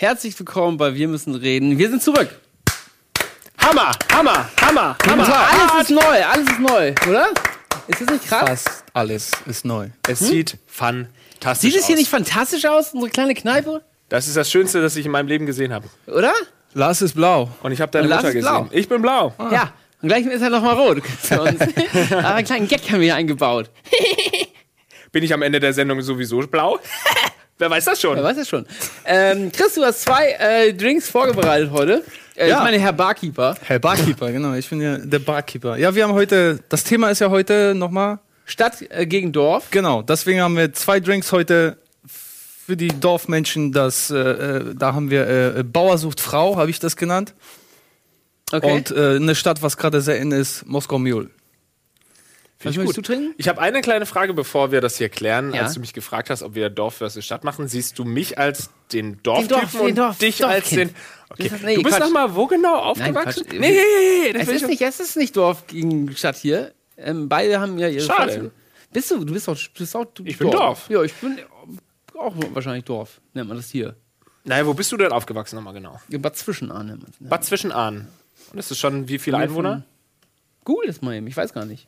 Herzlich willkommen bei Wir müssen reden. Wir sind zurück. Hammer, Hammer, Hammer, Hammer. Alles ist neu, alles ist neu, oder? Ist das nicht krass? Fast alles ist neu. Es sieht fantastisch Sieht es hier aus. nicht fantastisch aus, unsere kleine Kneipe? Das ist das Schönste, das ich in meinem Leben gesehen habe. Oder? Lars ist blau. Und ich habe deine Und Lars Mutter ist gesehen. blau. Ich bin blau. Ja. Und gleich ist er nochmal rot. Für uns. Aber einen kleinen Gag haben wir hier eingebaut. Bin ich am Ende der Sendung sowieso blau? Wer weiß das schon? Wer weiß das schon. Ähm, Chris, du hast zwei äh, Drinks vorbereitet heute. Äh, Ja. Ich meine, Herr Barkeeper. Herr Barkeeper, genau. Ich bin ja der Barkeeper. Ja, wir haben heute, das Thema ist ja heute nochmal, Stadt äh, gegen Dorf. genau, deswegen haben wir zwei Drinks heute für die Dorfmenschen. Das, äh, äh, da haben wir äh, Bauer sucht Frau, habe ich das genannt. Okay. Und äh, eine Stadt, was gerade sehr in ist, Moskau Mule. Was ich möchtest gut. du trinken? Ich habe eine kleine Frage, bevor wir das hier klären. Ja. Als du mich gefragt hast, ob wir Dorf versus Stadt machen, siehst du mich als den Dorftypen Dorf- und Dorf- dich als den. Dorfkind. Okay. Das ist- nee, du bist Quatsch. noch mal wo genau Nein, aufgewachsen? Quatsch. nee, nee, nee, das Es ist, ich nicht, es ist nicht Dorf gegen Stadt hier. Ähm, beide haben ja ihre Schade. Vorzüge. Bist du? Du bist auch, bist auch du Ich bin Dorf. Ja, ich bin auch wahrscheinlich Dorf, nennt man das hier. Naja, wo bist du denn aufgewachsen nochmal genau? Ja, Bad Zwischenahn nennt man es. Ne? Bad Zwischenahn. Und das ist schon wie viele Einwohner? Google das mal eben, ich weiß gar nicht.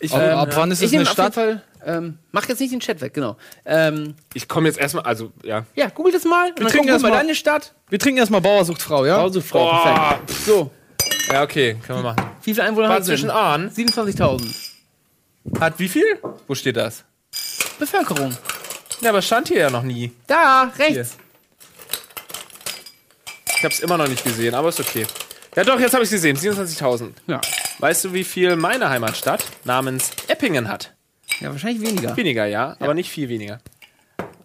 Ich, Ab, ähm, ab wann ist ich es eine Stadt? Fall, ähm, mach jetzt nicht den Chat weg, genau. Ähm, ich komme jetzt erstmal, also ja. ja, google das mal. Trinken wir erst mal mal- deine Stadt. Wir trinken erstmal Bauer sucht Frau, ja? Hausefrau, Boah. perfekt. So, Ja, okay, können wir machen. wie viele Einwohner hat es denn? Zwischenahn 27.000. hat wie viel? Wo steht das? Bevölkerung. Ja, aber stand hier ja noch nie. Da, rechts. Ich habe es immer noch nicht gesehen, aber ist okay. Ja doch, jetzt habe ich gesehen. 27.000. Ja. Weißt du, wie viel meine Heimatstadt namens Eppingen hat? ja, wahrscheinlich weniger. Weniger, ja, aber nicht viel weniger.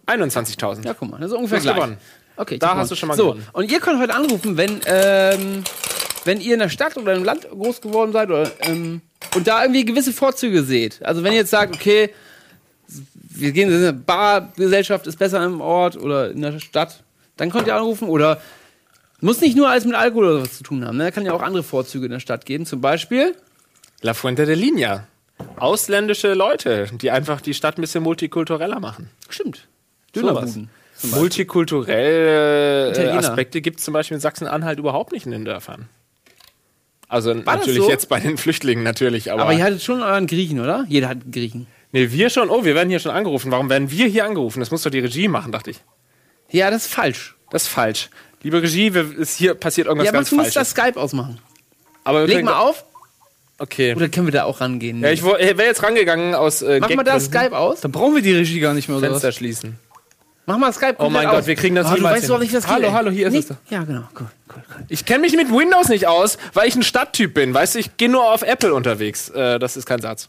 21.000. Ja, guck mal, das ist ungefähr gleich. gewonnen. Okay, Da hast du schon mal so, gewonnen. Und ihr könnt heute anrufen, wenn, ähm, wenn ihr in der Stadt oder im Land groß geworden seid oder, ähm, und da irgendwie gewisse Vorzüge seht. Also wenn ihr jetzt sagt, okay, wir gehen in eine Bargesellschaft ist besser im Ort oder in der Stadt, dann könnt ihr anrufen oder muss nicht nur alles mit Alkohol oder was zu tun haben. Ne? Da kann ja auch andere Vorzüge in der Stadt geben. Zum Beispiel, La Fuente de Linea. Ausländische Leute, die einfach die Stadt ein bisschen multikultureller machen. stimmt. Dönerbuden. zum Beispiel. Multikulturelle äh. Aspekte gibt es zum Beispiel in Sachsen-Anhalt überhaupt nicht in den Dörfern. Also das natürlich so? jetzt bei den Flüchtlingen natürlich, aber, Aber ihr hattet schon euren Griechen, oder? Jeder hat einen Griechen. nee, wir schon. Oh, wir werden hier schon angerufen. Warum werden wir hier angerufen? Das muss doch die Regie machen, dachte ich. Ja, das ist falsch. Das ist falsch. Liebe Regie, wir, ist hier passiert irgendwas Ja, aber ganz du musst Falsches. das Skype ausmachen. aber wir Leg mal auf. Okay. Oder können wir da auch rangehen? Ja, ich wäre jetzt rangegangen aus äh, Mach mal da Skype aus. Dann brauchen wir die Regie gar nicht mehr, oder Fenster was? schließen. Mach mal Skype Oh mein Gott, aus. wir kriegen das du niemals weißt doch hin. nicht, was Hallo, geht, hallo, hier ist Nee. es doch. Ja, genau. Cool, cool, cool. Ich kenne mich mit Windows nicht aus, weil ich ein Stadttyp bin. Weißt du, ich gehe nur auf Apple unterwegs. Äh, das ist kein Satz.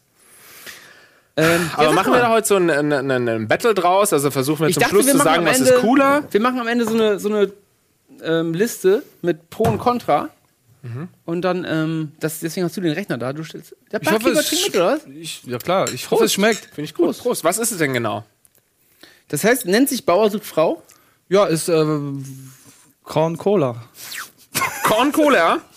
Ähm, Aber ja, machen mal. wir da heute so ein, ein, ein, ein Battle draus? Also versuchen wir Ich zum dachte, Schluss wir zu sagen, was Ende, ist cooler? Wir machen am Ende so eine, so eine ähm, Liste mit Pro und Contra. Mhm. Und dann, ähm, das, deswegen hast du den Rechner da. Du stellst. Der Ich hoffe, es trinkt mit, oder was? Ich, ja klar, ich hoffe, es schmeckt. Finde ich gut. Prost. Was ist es denn genau? Das heißt, nennt sich Bauer sucht Frau. Ja, ist äh, Corn Cola. Korn Cola?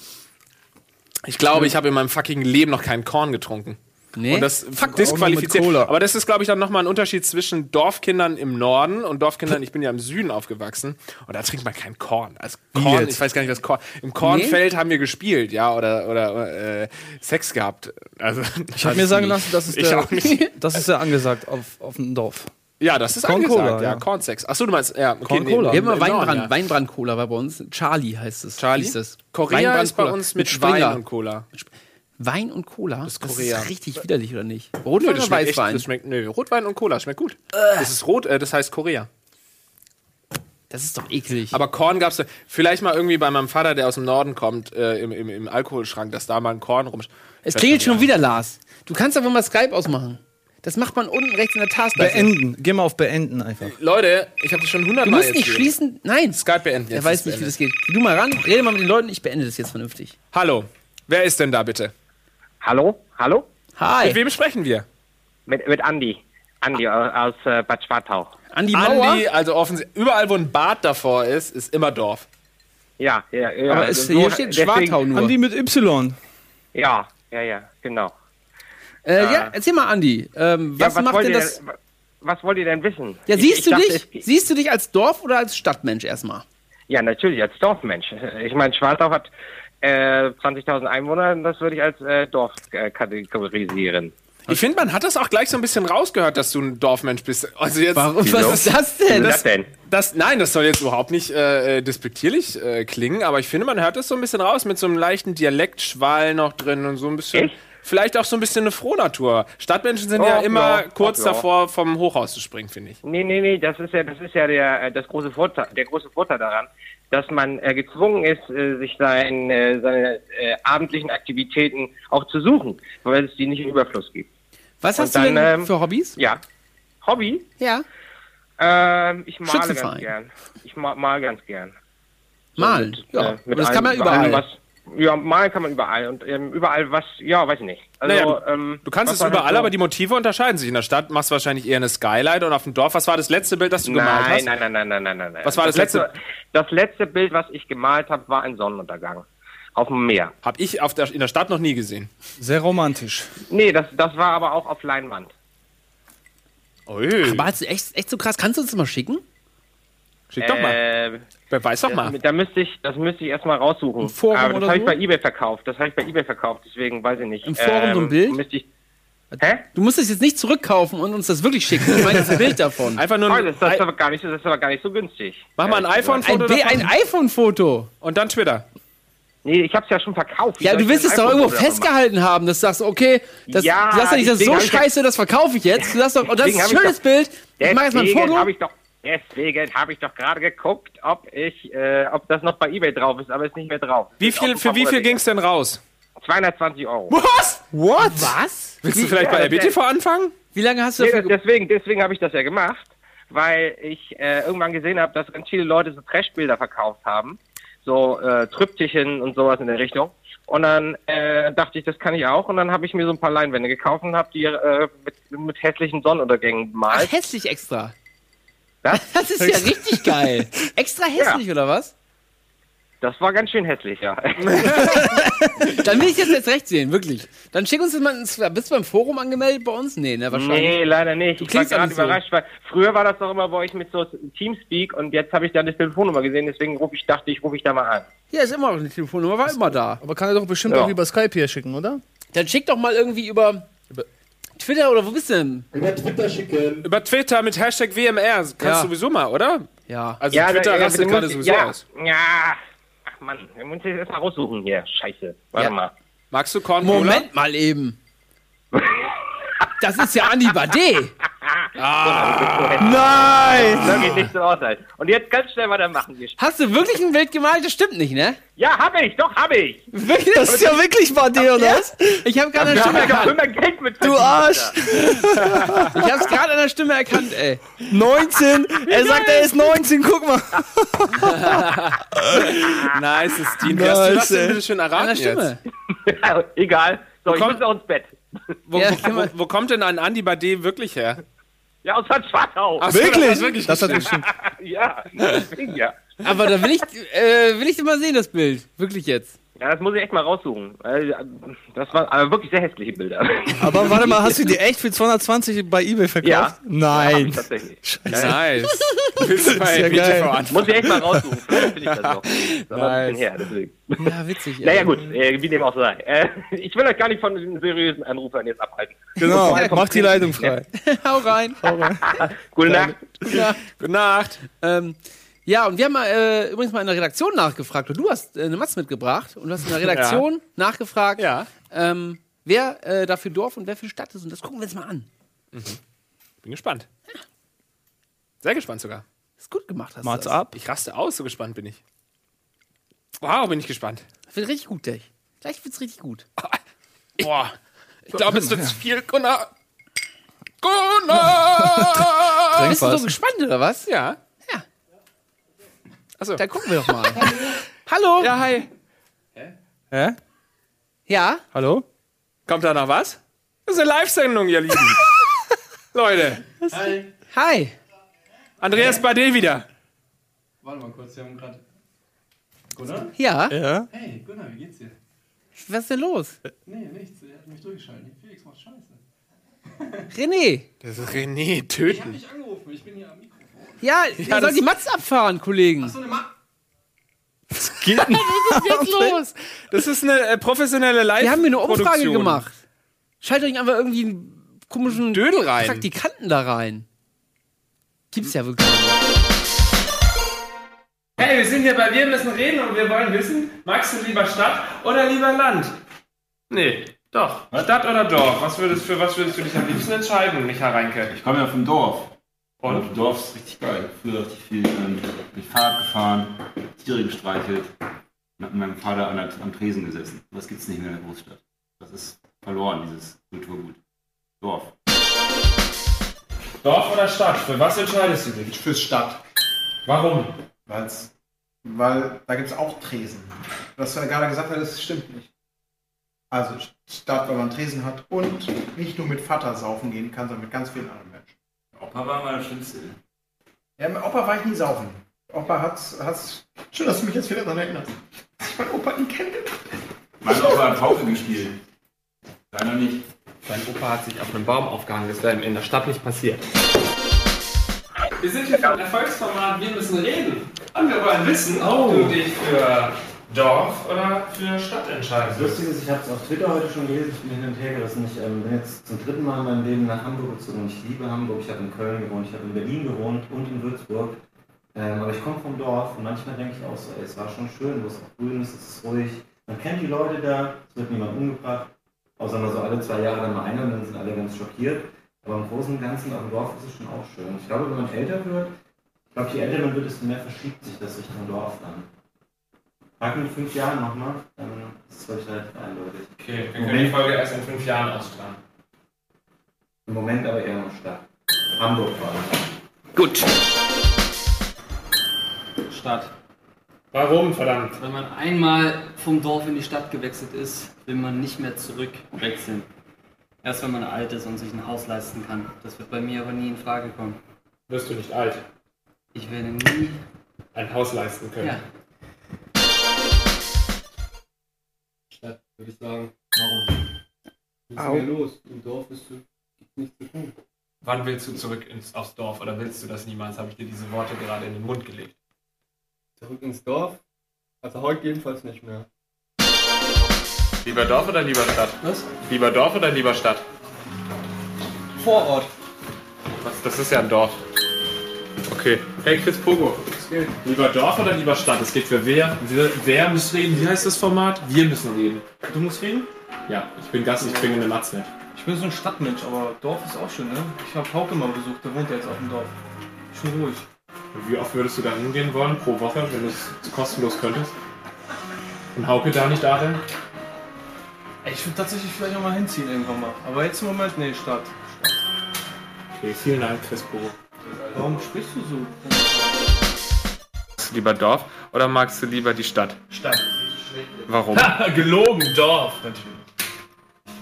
Ich glaube, ich habe in meinem fucking Leben noch keinen Korn getrunken. Nee. Und das Fuck, disqualifiziert. mit Cola. Aber das ist, glaube ich, dann nochmal ein Unterschied zwischen Dorfkindern im Norden und Dorfkindern, ich bin ja im Süden aufgewachsen. Und da trinkt man kein Korn. Also Korn, jetzt? ich weiß gar nicht, was Korn. Im Kornfeld haben wir gespielt, ja, oder, oder äh, Sex gehabt. Also, Ich habe mir sagen lassen, das ist, der, das ist ja angesagt auf, auf dem Dorf. Ja, das ist Korn angesagt, Cola, ja. ja. Kornsex. Achso, du meinst, ja, okay, Korn nee, Cola. wir haben im immer Weinbrand, ja. Weinbrand-Cola war bei uns. Charlie heißt es. Charlie? Hieß es. Korea Weinbrand ist bei Cola. uns mit, Springer. Wein und Cola. Wein und Cola? Das ist Korea. ist richtig widerlich, oder nicht? Nö, Rotwein das oder schmeckt echt, Weißwein? das schmeckt, nö, Rotwein und Cola schmeckt gut. Das ist rot, äh, das heißt Korea. Das ist doch eklig. Aber Korn gab's vielleicht mal irgendwie bei meinem Vater, der aus dem Norden kommt, äh, im, im, im Alkoholschrank, dass da mal ein Korn rum. es klingelt schon wieder, Lars. Du kannst aber mal Skype ausmachen. Das macht man unten rechts in der Taskleiste. Beenden. Geh mal auf Beenden einfach. Leute, ich habe das schon Du hundertmal musst nicht schließen. Nein. Skype beenden. Er Jetzt weiß ist nicht, wie das geht. Geh du mal ran, rede mal mit den Leuten, ich beende das jetzt vernünftig. Hallo, wer ist denn da bitte? Hallo? Hallo? Hi. Mit wem sprechen wir? Mit, mit Andi. Andi aus, aus äh, Bad Schwartau. Andi Mauer. Andi, also offensichtlich, überall wo ein Bad davor ist, ist immer Dorf. Ja, ja, ja. aber es, so- hier steht deswegen- Schwartau nur. Andi mit Y. Ja, ja, ja, genau. Äh, ja, erzähl mal, Andi. Ähm, was, ja, macht wollt denn ihr das? was wollt ihr denn wissen? Ja, Ich- siehst ich du dachte, dich? es- Siehst du dich als Dorf oder als Stadtmensch erstmal? Ja, natürlich, als Dorfmensch. Ich meine, Schwartau hat äh, 20.000 Einwohner, das würde ich als äh, Dorf äh, kategorisieren. Ich finde, man hat das auch gleich so ein bisschen rausgehört, dass du ein Dorfmensch bist. Also jetzt, Warum? Was ist das denn? Was denn? Das, nein, das soll jetzt überhaupt nicht äh, despektierlich äh, klingen, aber ich finde, man hört das so ein bisschen raus mit so einem leichten Dialektschwall noch drin und so ein bisschen. Echt? Vielleicht auch so ein bisschen eine Frohnatur. Stadtmenschen sind ja Oh, immer ja. kurz ja. davor, vom Hochhaus zu springen, finde ich. Nee, nee, nee, das ist ja, das ist ja der, äh, das große Vorteil, der große Vorteil daran, dass man äh, gezwungen ist, äh, sich sein, äh, seine äh, abendlichen Aktivitäten auch zu suchen, weil es die nicht im Überfluss gibt. Was hast Und du denn dann, ähm, für Hobbys? Ja. Hobby? Ja. Ähm, ich male ganz gern. Ich ma mal ganz gern. Malen. Mit, ja. äh, mit Und das kann man allem- überall. allem, Was, ja, malen kann man überall. Und ähm, überall was, ja, weiß ich nicht. Also, Naja, du, ähm, du kannst was es man überall, halt so- aber die Motive unterscheiden sich. In der Stadt machst du wahrscheinlich eher eine Skylight und auf dem Dorf, was war das letzte Bild, das du gemalt Nein, hast? nein, nein, nein, nein, nein, nein, nein. Was war das letzte? Das letzte Bild, was ich gemalt habe, war ein Sonnenuntergang. Auf dem Meer. Hab ich auf der, in der Stadt noch nie gesehen. Sehr romantisch. Nee, das, das war aber auch auf Leinwand. Ui. Aber hast du echt, echt so krass? Kannst du uns das mal schicken? Schick doch mal. Äh, Beweis doch mal. das, da müsste ich, das müsste ich erstmal raussuchen. Im Forum aber das oder habe ich so? bei eBay verkauft. Das habe ich bei eBay verkauft, deswegen weiß ich nicht. Im Forum so ein Bild? Müsste ich, hä? Du musst es jetzt nicht zurückkaufen und uns das wirklich schicken. Ich meine, das Bild davon. Einfach nur Oh, ein, das, das, ist aber gar nicht, so- das ist aber gar nicht so günstig. mach mal ein Ein, iPhone-Foto davon ein iPhone-Foto. und dann Twitter. Nee, ich habe es ja schon verkauft. Wie Ja, du ich willst es doch ein irgendwo festgehalten haben, dass du sagst, okay, das, Ja, du sagst ja nicht, das ist so hab ich scheiße, das verkaufe ich jetzt. Du sagst doch, oh, das ist ein hab ich schönes doch- Bild. Ich mache jetzt mal ein Foto. habe ich doch, deswegen habe ich doch gerade geguckt, ob ich, äh, ob das noch bei eBay drauf ist, aber ist nicht mehr drauf. Wie viel, für wie viel Favorit. ging's denn raus? 220 Euro. Was? What? Was? Willst du vielleicht Ja, bei RBTV anfangen? Wie lange hast du Nee, dafür das, deswegen, deswegen habe ich das ja gemacht, weil ich äh, irgendwann gesehen habe, dass ganz viele Leute so Trashbilder verkauft haben, so äh, Trüppchen und sowas in der Richtung. Und dann äh, dachte ich, das kann ich auch. Und dann habe ich mir so ein paar Leinwände gekauft und habe die äh, mit, mit hässlichen Sonnenuntergängen Ach, bemalt. hässlich extra. Das, Das ist ja richtig geil. Extra hässlich, oder was? das war ganz schön hässlich, ja. Dann will ich jetzt jetzt recht sehen, wirklich. Dann schick uns das mal ins. Bist du beim Forum angemeldet bei uns? Nee, ne, wahrscheinlich. Nee, leider nicht. Ich war klingst gerade so. überrascht, weil früher war das doch immer bei euch mit so Teamspeak und jetzt habe ich da eine Telefonnummer gesehen, deswegen rufe ich, dachte ich, rufe ich da mal an. Ja, ist immer noch eine Telefonnummer, war immer da. Aber kann er doch bestimmt Ja. auch über Skype hier schicken, oder? Dann schick doch mal irgendwie über Twitter oder wo bist du denn? Über Twitter mit Hashtag WMR. Kannst Ja. du sowieso mal, oder? Ja. Also da- Twitter ja, rastet du gerade sowieso ja, aus. Ja, ach Mann, wir müssen jetzt erstmal raussuchen hier. Scheiße, warte Ja. mal. Magst du Korn Moment mal eben. Das ist ja Andi Bade. Nein! Das geht nicht so aus. Halt. Und jetzt ganz schnell weitermachen. hier. Hast du wirklich ein Bild gemalt? Das stimmt nicht, ne? Ja, hab ich, doch, hab ich. Wirklich? Das ist ja wirklich Bade, oder was? Ich habe gerade an Da der hab Stimme erkannt. immer Geld mit Du Arsch! Ich habe es gerade an der Stimme erkannt, ey. 19! Er sagt, er ist 19, guck mal! Nice, Steam. Wie hast du das Nice, denn schön An der erraten jetzt? Stimme. Egal. So, ich muss auch ins Bett. Wo, Ja, wo, wo, wo kommt denn ein Andi Bade wirklich her? Ja, aus Bad Schwartau. Ach Wirklich? Das, hat wirklich Das hat bestimmt. Ja, deswegen ja. Aber da will ich, äh, will ich mal sehen, das Bild. Wirklich jetzt. Ja, das muss ich echt mal raussuchen. Äh, Das waren aber wirklich sehr hässliche Bilder. Aber warte mal, hast du die echt für 220 bei eBay verkauft? Ja. Nein. ich tatsächlich. Nice. Willst du ja geil. Muss ich echt mal raussuchen. Finde ich das noch. Das bisschen her, deswegen. Ja, witzig. Naja, gut, äh, wie dem auch sei. Äh, ich will euch gar nicht von den seriösen Anrufern jetzt abhalten. Genau, mach die Leitung frei. Hau rein. Gute Nacht. Ja. Gute Nacht. Ähm, ja, und wir haben mal, äh, übrigens mal in der Redaktion nachgefragt. Und du hast äh, eine Matz mitgebracht und du hast in der Redaktion nachgefragt, Ja. ähm, wer äh, da für Dorf und wer für Stadt ist. Und das gucken wir uns mal an. Bin gespannt. Sehr gespannt sogar. Ist gut gemacht hast das. ab. Ich raste aus, so gespannt bin ich. Wow, bin ich gespannt. Wird richtig gut, gleich. Gleich wird's richtig gut. Boah. Ich glaube, es wird zu viel. Gunnar. Gunnar! Bist du so gespannt, oder was? ja. Achso. Da gucken wir doch mal. Hallo? Ja, hi. Hä? Ja? Hallo? Kommt da noch was? Das ist eine Live-Sendung, ihr Lieben. Leute. Hi. Andreas Bade wieder. Warte mal kurz, wir haben gerade. Gunnar? Ja? Ja? Hey, Gunnar, wie geht's dir? Was ist denn los? Nee, nichts. Er hat mich durchgeschaltet. Felix macht Scheiße. René. Das ist René, töten. Ich angerufen, ich bin hier Ja, das- sollt die Matz abfahren, Kollegen. So eine Ma Geht Was ist jetzt los? Das ist eine äh, professionelle live Wir haben hier eine Umfrage Produktion. gemacht. Schaltet euch einfach irgendwie einen komischen Dödel rein. Praktikanten da rein. Gibt's ja wirklich. Hey, wir sind hier bei Wir müssen reden und wir wollen wissen, magst du lieber Stadt oder lieber Land? Nee, doch. Stadt oder Dorf? Was würdest, für was würdest du dich am liebsten entscheiden, Micha Reinke? Ich komme ja vom Dorf. Und? Und Dorf ist richtig geil. Früher richtig viel ähm, mit Fahrrad gefahren, Tiere gestreichelt und mit meinem Vater an der, am Tresen gesessen. Das gibt's nicht mehr in der Großstadt. Das ist verloren, dieses Kulturgut. Dorf. Dorf oder Stadt? Für was entscheidest du dich? Fürs Stadt. Warum? Weil's, weil da gibt es auch Tresen. Was er gerade gesagt hat, das stimmt nicht. Also Stadt, weil man Tresen hat und nicht nur mit Vater saufen gehen kann, sondern mit ganz vielen anderen Menschen. Opa war mal Schlimmste. Ja, mit Opa war ich nie saufen. Opa hat's, hat's. Schön, dass du mich jetzt wieder daran erinnerst. Dass ich meinen Opa nie kennengelernt Mein Opa hat Pauke gespielt. Deiner nicht. Sein Opa hat sich auf einem Baum aufgehangen, das wäre ihm in der Stadt nicht passiert. Wir sind hier vom Erfolgsformat Wir müssen reden. Und wir wollen wissen, ob du dich für Dorf oder für Stadt entscheidest. Lustig ist, ich habe es auf Twitter heute schon gelesen, ich bin hin und her gerissen. Ich ähm, bin jetzt zum dritten Mal in meinem Leben nach Hamburg gezogen und ich liebe Hamburg. Ich habe in Köln gewohnt, ich habe in Berlin gewohnt und in Würzburg. Ähm, aber ich komme vom Dorf und manchmal denke ich auch so, ey, es war schon schön, wo es auch grün ist, es ist ruhig. Man kennt die Leute da, es wird niemand umgebracht. Außer mal so alle zwei Jahre dann mal einer und dann sind alle ganz schockiert. Aber im Großen und Ganzen auf dem Dorf ist es schon auch schön. Ich glaube, wenn man älter wird, ich glaube, je älter man wird, desto mehr verschiebt sich das Richtung Dorf dann. Frag mich in fünf Jahren nochmal, dann ist es, glaube ich, relativ eindeutig. Okay, wir können die Folge erst in fünf Jahren ausstrahlen. Im Moment aber eher noch Stadt. Hamburg vor allem. Gut. Stadt. Warum, verdammt? Wenn man einmal vom Dorf in die Stadt gewechselt ist, will man nicht mehr zurück wechseln. Erst wenn man alt ist und sich ein Haus leisten kann. Das wird bei mir aber nie in Frage kommen. Wirst du nicht alt? Ich werde nie. Ein Haus leisten können. Ja. Würde ich sagen. Warum? Was ist Au. los? Im Dorf ist du, nichts zu tun. Wann willst du zurück ins, aufs Dorf oder willst du das niemals? Habe ich dir diese Worte gerade in den Mund gelegt. Zurück ins Dorf? Also heute jedenfalls nicht mehr. Lieber Dorf oder lieber Stadt? Was? Lieber Dorf oder lieber Stadt? Vorort. Was, das ist ja ein Dorf. Okay. Hey Chris Pogo. Lieber Dorf oder lieber Stadt? Es geht für wer? Wir, wer muss reden? Wie heißt das Format? Wir müssen reden. Du musst reden? Ja, ich bin Gast, ich bringe eine Matz mit. Ich bin so ein Stadtmensch, aber Dorf ist auch schön, ne? Ich habe Hauke mal besucht, der wohnt ja jetzt auf dem Dorf. Schon ruhig. Und wie oft würdest du da hingehen wollen pro Woche, wenn du es kostenlos könntest? Und Hauke da nicht da Ich würde tatsächlich vielleicht auch mal hinziehen irgendwann mal. Aber jetzt im Moment, nee, Stadt. Okay, vielen Dank, Chris Pogo. Warum sprichst du so? Magst du lieber Dorf oder magst du lieber die Stadt? Stadt. Warum? Gelogen, Dorf, natürlich.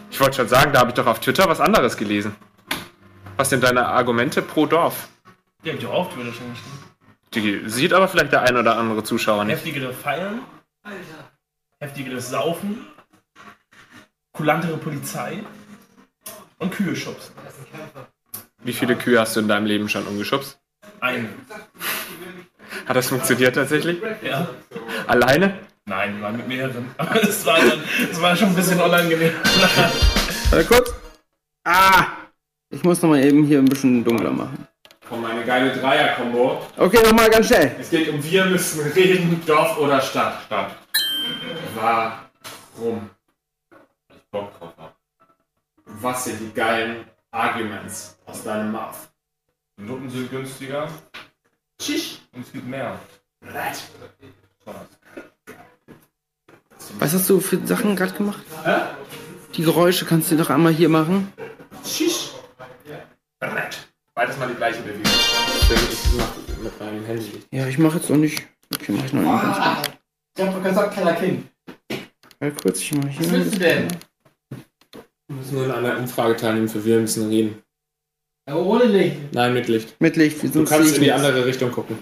Ich wollte schon sagen, da habe ich doch auf Twitter was anderes gelesen. Was sind deine Argumente pro Dorf? Ja, Dorf würde ich ja nicht. Die sieht aber vielleicht der ein oder andere Zuschauer nicht. Heftigere Feiern. Heftigeres Saufen. Kulantere Polizei. Und Kühe schubsen. Wie viele Kühe hast du in deinem Leben schon umgeschubst? Eine. Hat das funktioniert tatsächlich? Ja. Alleine? Nein, wir waren mit mehreren. Aber es war, dann, es war schon ein bisschen unangenehm. Warte kurz. Ah! Ich muss noch mal eben hier ein bisschen dunkler machen. Komm, meine geile Dreier-Kombo. Okay, nochmal ganz schnell. Es geht um wir müssen reden, Dorf oder Stadt. Stadt. Warum? Ich Bock drauf hab. Was sind die geilen Arguments aus deinem Mouth? Noten sind günstiger. Schisch. Und es gibt mehr. Was hast du für Sachen gerade gemacht? Die Geräusche kannst du doch einmal hier machen. Schisch. Brett. Beides mal die gleiche Bewegung. Ich mach mit meinem Handy. Ja, ich mache jetzt noch nicht. Okay, mach ich noch mal ganz kurz. Ich hab doch gesagt, kleiner Kind. Warte kurz, ich mache hier Was willst du denn? Wir müssen nur an einer Umfrage teilnehmen, für wir müssen reden. Aber ohne Licht. Nein, mit Licht. Mit Licht, wir Du kannst in die andere Richtung gucken.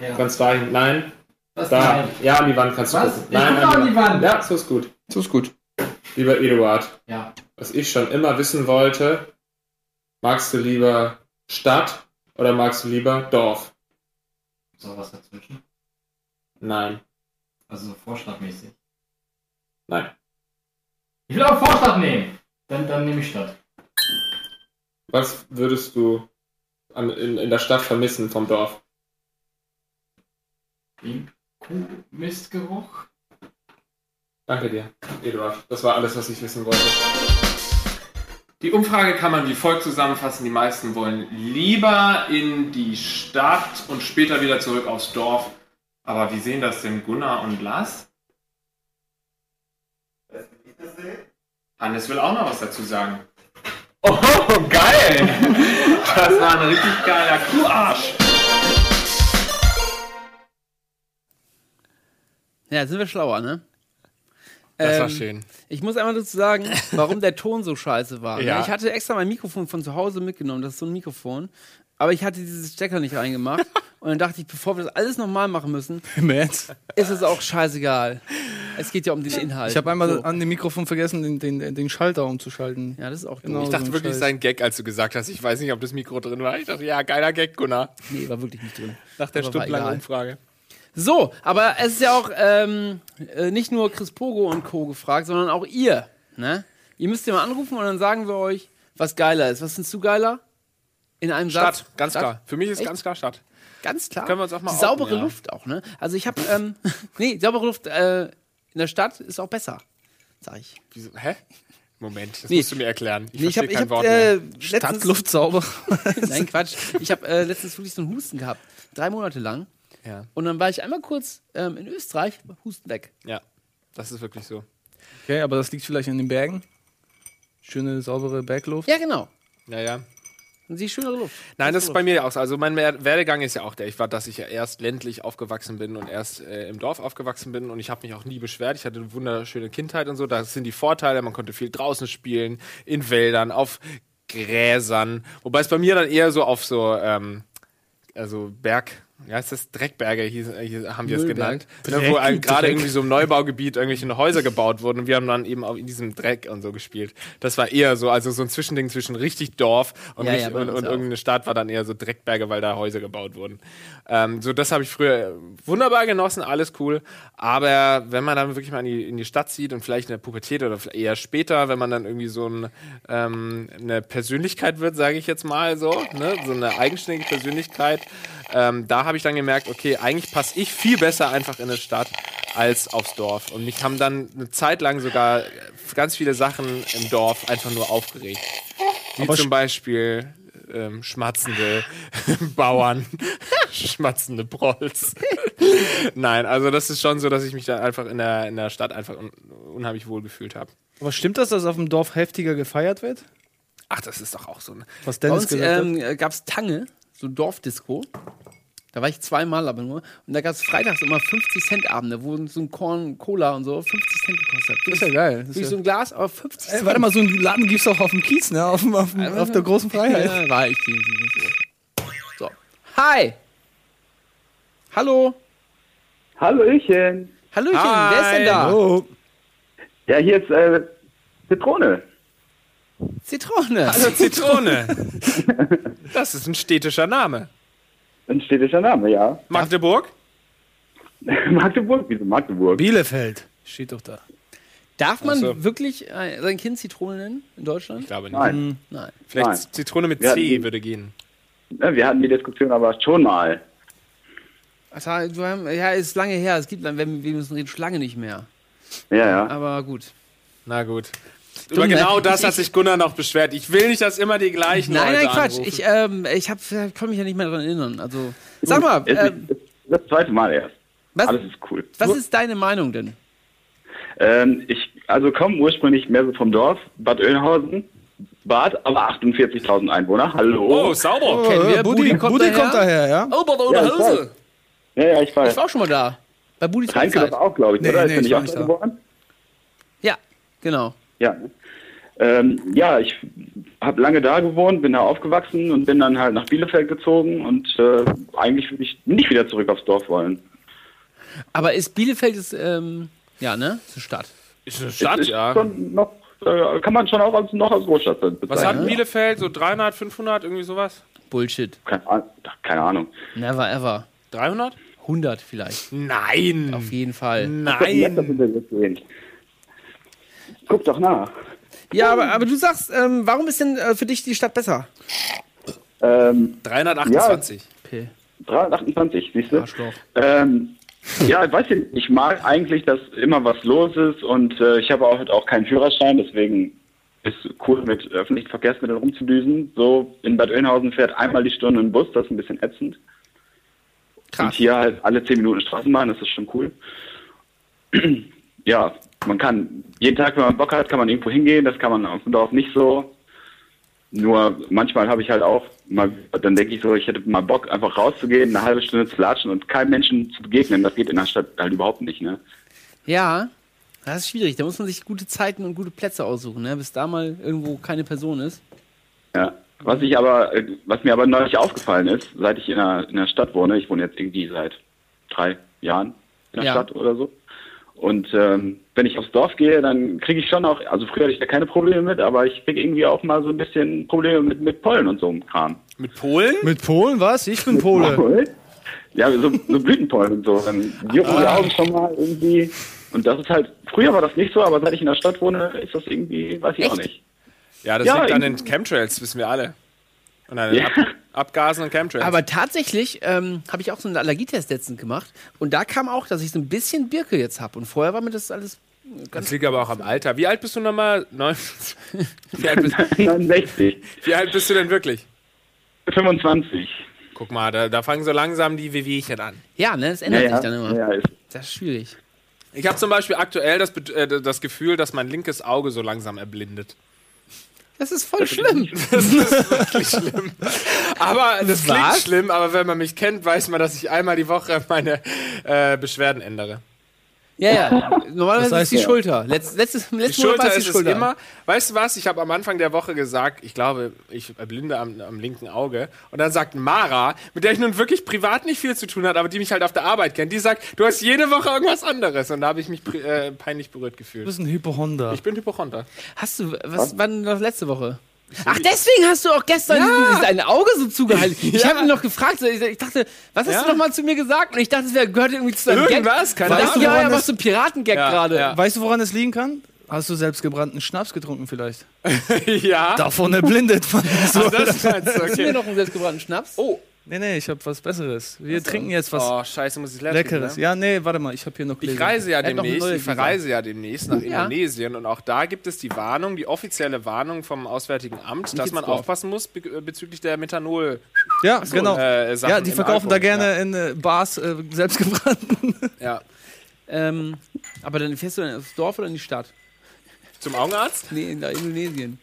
Ja. Du kannst dahin. Nein. Was? Da. Nein. Ja, an die Wand kannst du Was? gucken. Ich gucke an die Wand. Ja, so ist gut. So ist gut. Lieber Eduard, Ja. was ich schon immer wissen wollte, Magst du lieber Stadt oder magst du lieber Dorf? So was dazwischen. Nein. Also so vorschlagmäßig. Nein. Ich will auch Vorschlag nehmen. Dann, dann nehme ich Stadt. Was würdest du an, in, in der Stadt vermissen vom Dorf? Den Kuhmistgeruch. Danke dir, Eduard. Das war alles, was ich wissen wollte. Die Umfrage kann man wie folgt zusammenfassen. Die meisten wollen lieber in die Stadt und später wieder zurück aufs Dorf. Aber wie sehen das denn Gunnar und Lars? Hannes will auch noch was dazu sagen. Oh, geil! Das war ein richtig geiler Kuharsch. Ja, sind wir schlauer, ne? Das war Ähm, schön. Ich muss einmal dazu sagen, warum der Ton so scheiße war. Ja. Ich hatte extra mein Mikrofon von zu Hause mitgenommen, das ist so ein Mikrofon. Aber ich hatte dieses Stecker nicht reingemacht. und dann dachte ich, bevor wir das alles nochmal machen müssen, ist es auch scheißegal. Es geht ja um den Inhalt. Ich habe einmal So. an dem Mikrofon vergessen, den, den, den Schalter umzuschalten. Ja, das ist auch Genau. Ich so dachte ein wirklich, Scheiß. sein Gag, als du gesagt hast, ich weiß nicht, ob das Mikro drin war. Ich dachte, ja, geiler Gag, Gunnar. Nee, war wirklich nicht drin. Nach der stundenlangen. Umfrage. So, aber es ist ja auch ähm, äh, nicht nur Chris Pogo und Co. gefragt, sondern auch ihr. Ne? Ihr müsst ja mal anrufen und dann sagen wir euch, was geiler ist. Was findest du geiler? In einem Stadt, Satz? ganz Stadt? klar. Für mich ist Echt? ganz klar Stadt. Ganz klar. Können wir uns auch mal saubere outen, ja. Luft auch, ne? Also ich habe, ähm, nee, saubere Luft äh, in der Stadt ist auch besser, sag ich. Wieso? Hä? Moment, das Nee. musst du mir erklären. Ich Nee, ich habe, mehr. äh, letztens, Stadtluft sauber. nein Quatsch, ich habe äh, letztens wirklich so einen Husten gehabt, drei Monate lang. Ja. Und dann war ich einmal kurz ähm, in Österreich, Husten weg. ja, das ist wirklich so. Okay, aber das liegt vielleicht in den Bergen. Schöne, saubere Bergluft. Ja, genau. Ja, ja. Und sie schönere Luft. Nein, das ist bei mir auch so. Also mein Werdegang ist ja auch der. Ich war, dass ich ja erst ländlich aufgewachsen bin und erst äh, im Dorf aufgewachsen bin und ich habe mich auch nie beschwert. Ich hatte eine wunderschöne Kindheit und so. Das sind die Vorteile. Man konnte viel draußen spielen, in Wäldern, auf Gräsern. Wobei es bei mir dann eher so auf so ähm, also Berg, wie heißt das? Dreckberge hieß, äh, hier haben wir es genannt. Ne, wo ein- gerade Dreck. irgendwie so im Neubaugebiet irgendwelche Häuser gebaut wurden und wir haben dann eben auch in diesem Dreck und so gespielt. Das war eher so, also so ein Zwischending zwischen richtig Dorf und, Ja, richtig, ja, und, und irgendeine Stadt war dann eher so Dreckberge, weil da Häuser gebaut wurden. Ähm, so, das habe ich früher wunderbar genossen, alles cool. Aber wenn man dann wirklich mal in die, in die Stadt zieht und vielleicht in der Pubertät oder eher später, wenn man dann irgendwie so ein, ähm, eine Persönlichkeit wird, sage ich jetzt mal so, ne? so eine eigenständige Persönlichkeit, ähm, da habe ich dann gemerkt, okay, eigentlich passe ich viel besser einfach in eine Stadt als aufs Dorf. Und mich haben dann eine Zeit lang sogar ganz viele Sachen im Dorf einfach nur aufgeregt. Wie zum Beispiel ähm, schmatzende Bauern, schmatzende Prolls. Nein, also das ist schon so, dass ich mich da einfach in der, in der Stadt einfach un unheimlich wohl gefühlt habe. Aber stimmt das, dass auf dem Dorf heftiger gefeiert wird? Ach, das ist doch auch so. Ne? Was Bei Dennis uns gesagt hat? ähm, gab es Tange, so Dorfdisco. Da war ich zweimal aber nur. Und da gab es freitags immer 50 Cent Abende, wo so ein Korn, Cola und so 50 Cent gekostet hat. Das ist ja geil. Das ist Wie ja so ein Glas, aber 50 Ey, Cent. warte mal, so einen Laden gibt's auch auf dem Kiez, ne? Auf, dem, auf, dem, auf der großen Freiheit. Ja, war ich. die- die- So. Hi! Hallo! Hallöchen. Hallöchen, Hi. wer ist denn da? Oh, Ja, hier ist äh, Zitrone. Zitrone. Also Zitrone. Das ist ein städtischer Name. Ein städtischer Name, ja. Magdeburg? Magdeburg, wieso Magdeburg? Bielefeld. Steht doch da. Darf man Ach so. wirklich äh, sein Kind Zitrone nennen in Deutschland? Ich glaube nicht. Nein. Nein. Vielleicht Nein. Zitrone mit C würde gehen. Ja, wir hatten die Diskussion aber schon mal. Also, du haben, ja, ist lange her. Es gibt, wenn wir müssen reden, schon lange nicht mehr. Ja, ja. Aber gut. Na gut. Dumm, Über ne? genau das Ich- hat sich Gunnar noch beschwert. Ich will nicht, dass immer die gleichen Nein, Leute nein, Quatsch. anrufen. Ich, ähm, ich hab, kann mich ja nicht mehr daran erinnern. Also, sag mal, äh, ist das zweite Mal erst. was, Alles ist cool. was ist deine Meinung denn? Ähm, ich also komme ursprünglich mehr so vom Dorf, Bad Oeynhausen. Bad, aber 48.000 Einwohner. Hallo. Oh, sauber. Kennen wir? Budi, Budi Budi, kommt kommt, daher. daher, ja? Oh, Bad Hose. ja, ja, ich weiß. Ich war auch schon mal da. Bei Budis Reinke doch auch, glaube ich, Nee, oder? nee, ist er ich nicht auch nicht da da. geboren? Ja, genau. Ja. Ähm, ja, ich habe lange da gewohnt, bin da aufgewachsen und bin dann halt nach Bielefeld gezogen und äh, eigentlich würde ich nicht wieder zurück aufs Dorf wollen. Aber ist Bielefeld ist, ähm, ja, ne? Ist eine Stadt. Ist eine Stadt, ist ja. schon noch, äh, kann man schon auch als, noch als Großstadt bezeichnen. Was hat Bielefeld? So 300, 500, irgendwie sowas? Bullshit. Keine, Ahnung- keine Ahnung. Never ever. 300? 100 vielleicht. Nein! Auf jeden Fall. Nein! Guck doch nach. Ja, aber, aber du sagst, ähm, warum ist denn äh, für dich die Stadt besser? Ähm, 328. Okay. 328, siehst du? Arschloch. Ähm, ja, ich weiß nicht, ich mag eigentlich, dass immer was los ist und äh, ich habe auch, auch keinen Führerschein, deswegen ist cool mit öffentlichen Verkehrsmitteln rumzudüsen. So in Bad Oeynhausen fährt einmal die Stunde ein Bus, das ist ein bisschen ätzend. Und hier halt alle 10 Minuten Straßenbahn, das ist schon cool. ja, man kann jeden Tag, wenn man Bock hat, kann man irgendwo hingehen, das kann man auf dem Dorf nicht so. Nur manchmal habe ich halt auch mal, dann denke ich so, ich hätte mal Bock, einfach rauszugehen, eine halbe Stunde zu latschen und keinem Menschen zu begegnen. Das geht in der Stadt halt überhaupt nicht, ne? Ja, das ist schwierig. Da muss man sich gute Zeiten und gute Plätze aussuchen, ne? bis da mal irgendwo keine Person ist. Ja. Was ich aber, äh, was mir aber neulich aufgefallen ist, seit ich in der, in der Stadt wohne, ich wohne jetzt irgendwie seit drei Jahren in der Ja. Stadt oder so. Und ähm, wenn ich aufs Dorf gehe, dann kriege ich schon auch, also früher hatte ich da keine Probleme mit, aber ich kriege irgendwie auch mal so ein bisschen Probleme mit, mit Pollen und so einem Kram. Mit Polen? Mit Polen, was? Ich bin Pole. Ja, so, so Blütenpollen und so. Dann jucken die Ah. Augen schon mal irgendwie. Und das ist halt, früher war das nicht so, aber seit ich in der Stadt wohne, ist das irgendwie, weiß ich auch nicht. Ja, das Ja, liegt an den Chemtrails, wissen wir alle. Und an den Ja. Ab Abgasen und Chemtrails. Aber tatsächlich ähm, habe ich auch so einen Allergietest letztens gemacht. Und da kam auch, dass ich so ein bisschen Birke jetzt habe. Und vorher war mir das alles das liegt aber auch am Alter. Wie alt bist du nochmal? Neun. Wie alt bist, 69. wie alt bist du denn wirklich? 25. Guck mal, da, da fangen so langsam die Wehwehchen an. Ja, ne? Das ändert Ja, sich dann immer. Ja, ist- Das ist schwierig. Ich habe zum Beispiel aktuell das, äh, das Gefühl, dass mein linkes Auge so langsam erblindet. Das ist voll schlimm. Das ist wirklich schlimm. Aber das klingt Was? schlimm, aber wenn man mich kennt, weiß man, dass ich einmal die Woche meine äh, Beschwerden ändere. Ja, ja. Normalerweise Das heißt, ist die ja. Schulter. Letzt, letztes, Die letztes Mal war Schulter es ist die es Schulter. immer. Weißt du was? Ich habe am Anfang der Woche gesagt, ich glaube, ich blinde am, am linken Auge. Und dann sagt Mara, mit der ich nun wirklich privat nicht viel zu tun hat, aber die mich halt auf der Arbeit kennt, die sagt, du hast jede Woche irgendwas anderes. Und da habe ich mich äh, peinlich berührt Du gefühlt. bist ein Hypochonder. Ich bin Hypochonder. Hast du, was war denn das letzte Woche? Ach, deswegen hast du auch gestern Ja. dein Auge so zugehalten. Ich habe ihn noch gefragt, ich, dachte, was hast Ja. du noch mal zu mir gesagt? Und ich dachte, es gehört irgendwie zu deinem Irgendwas, Gag. keine weißt du, Ahnung. ja, woran ja, das- machst du Piratengag Ja, gerade. ja. Weißt du, woran es liegen kann? Hast du selbstgebrannten Schnaps getrunken vielleicht? ja. Davon erblindet man. So. Ach, das du, Hast du mir noch einen selbstgebrannten Schnaps? Oh. Nee, nee, ich habe was Besseres. Wir trinken jetzt was Oh, scheiße, muss ich leer Leckeres. trinken, ne? Ja, nee, warte mal, ich habe hier noch Ich Gläser. reise ja demnächst, ich verreise ja demnächst nach Ja. Indonesien und auch da gibt es die Warnung, die offizielle Warnung vom Auswärtigen Amt, dass man drauf. aufpassen muss be äh, bezüglich der Methanol. Ja, genau. äh, ja, die verkaufen da Alkohol, gerne in äh, Bars äh, selbstgebrannten. Ja. Ähm, aber dann fährst du dann ins Dorf oder in die Stadt? Zum Augenarzt? Nee, in Indonesien.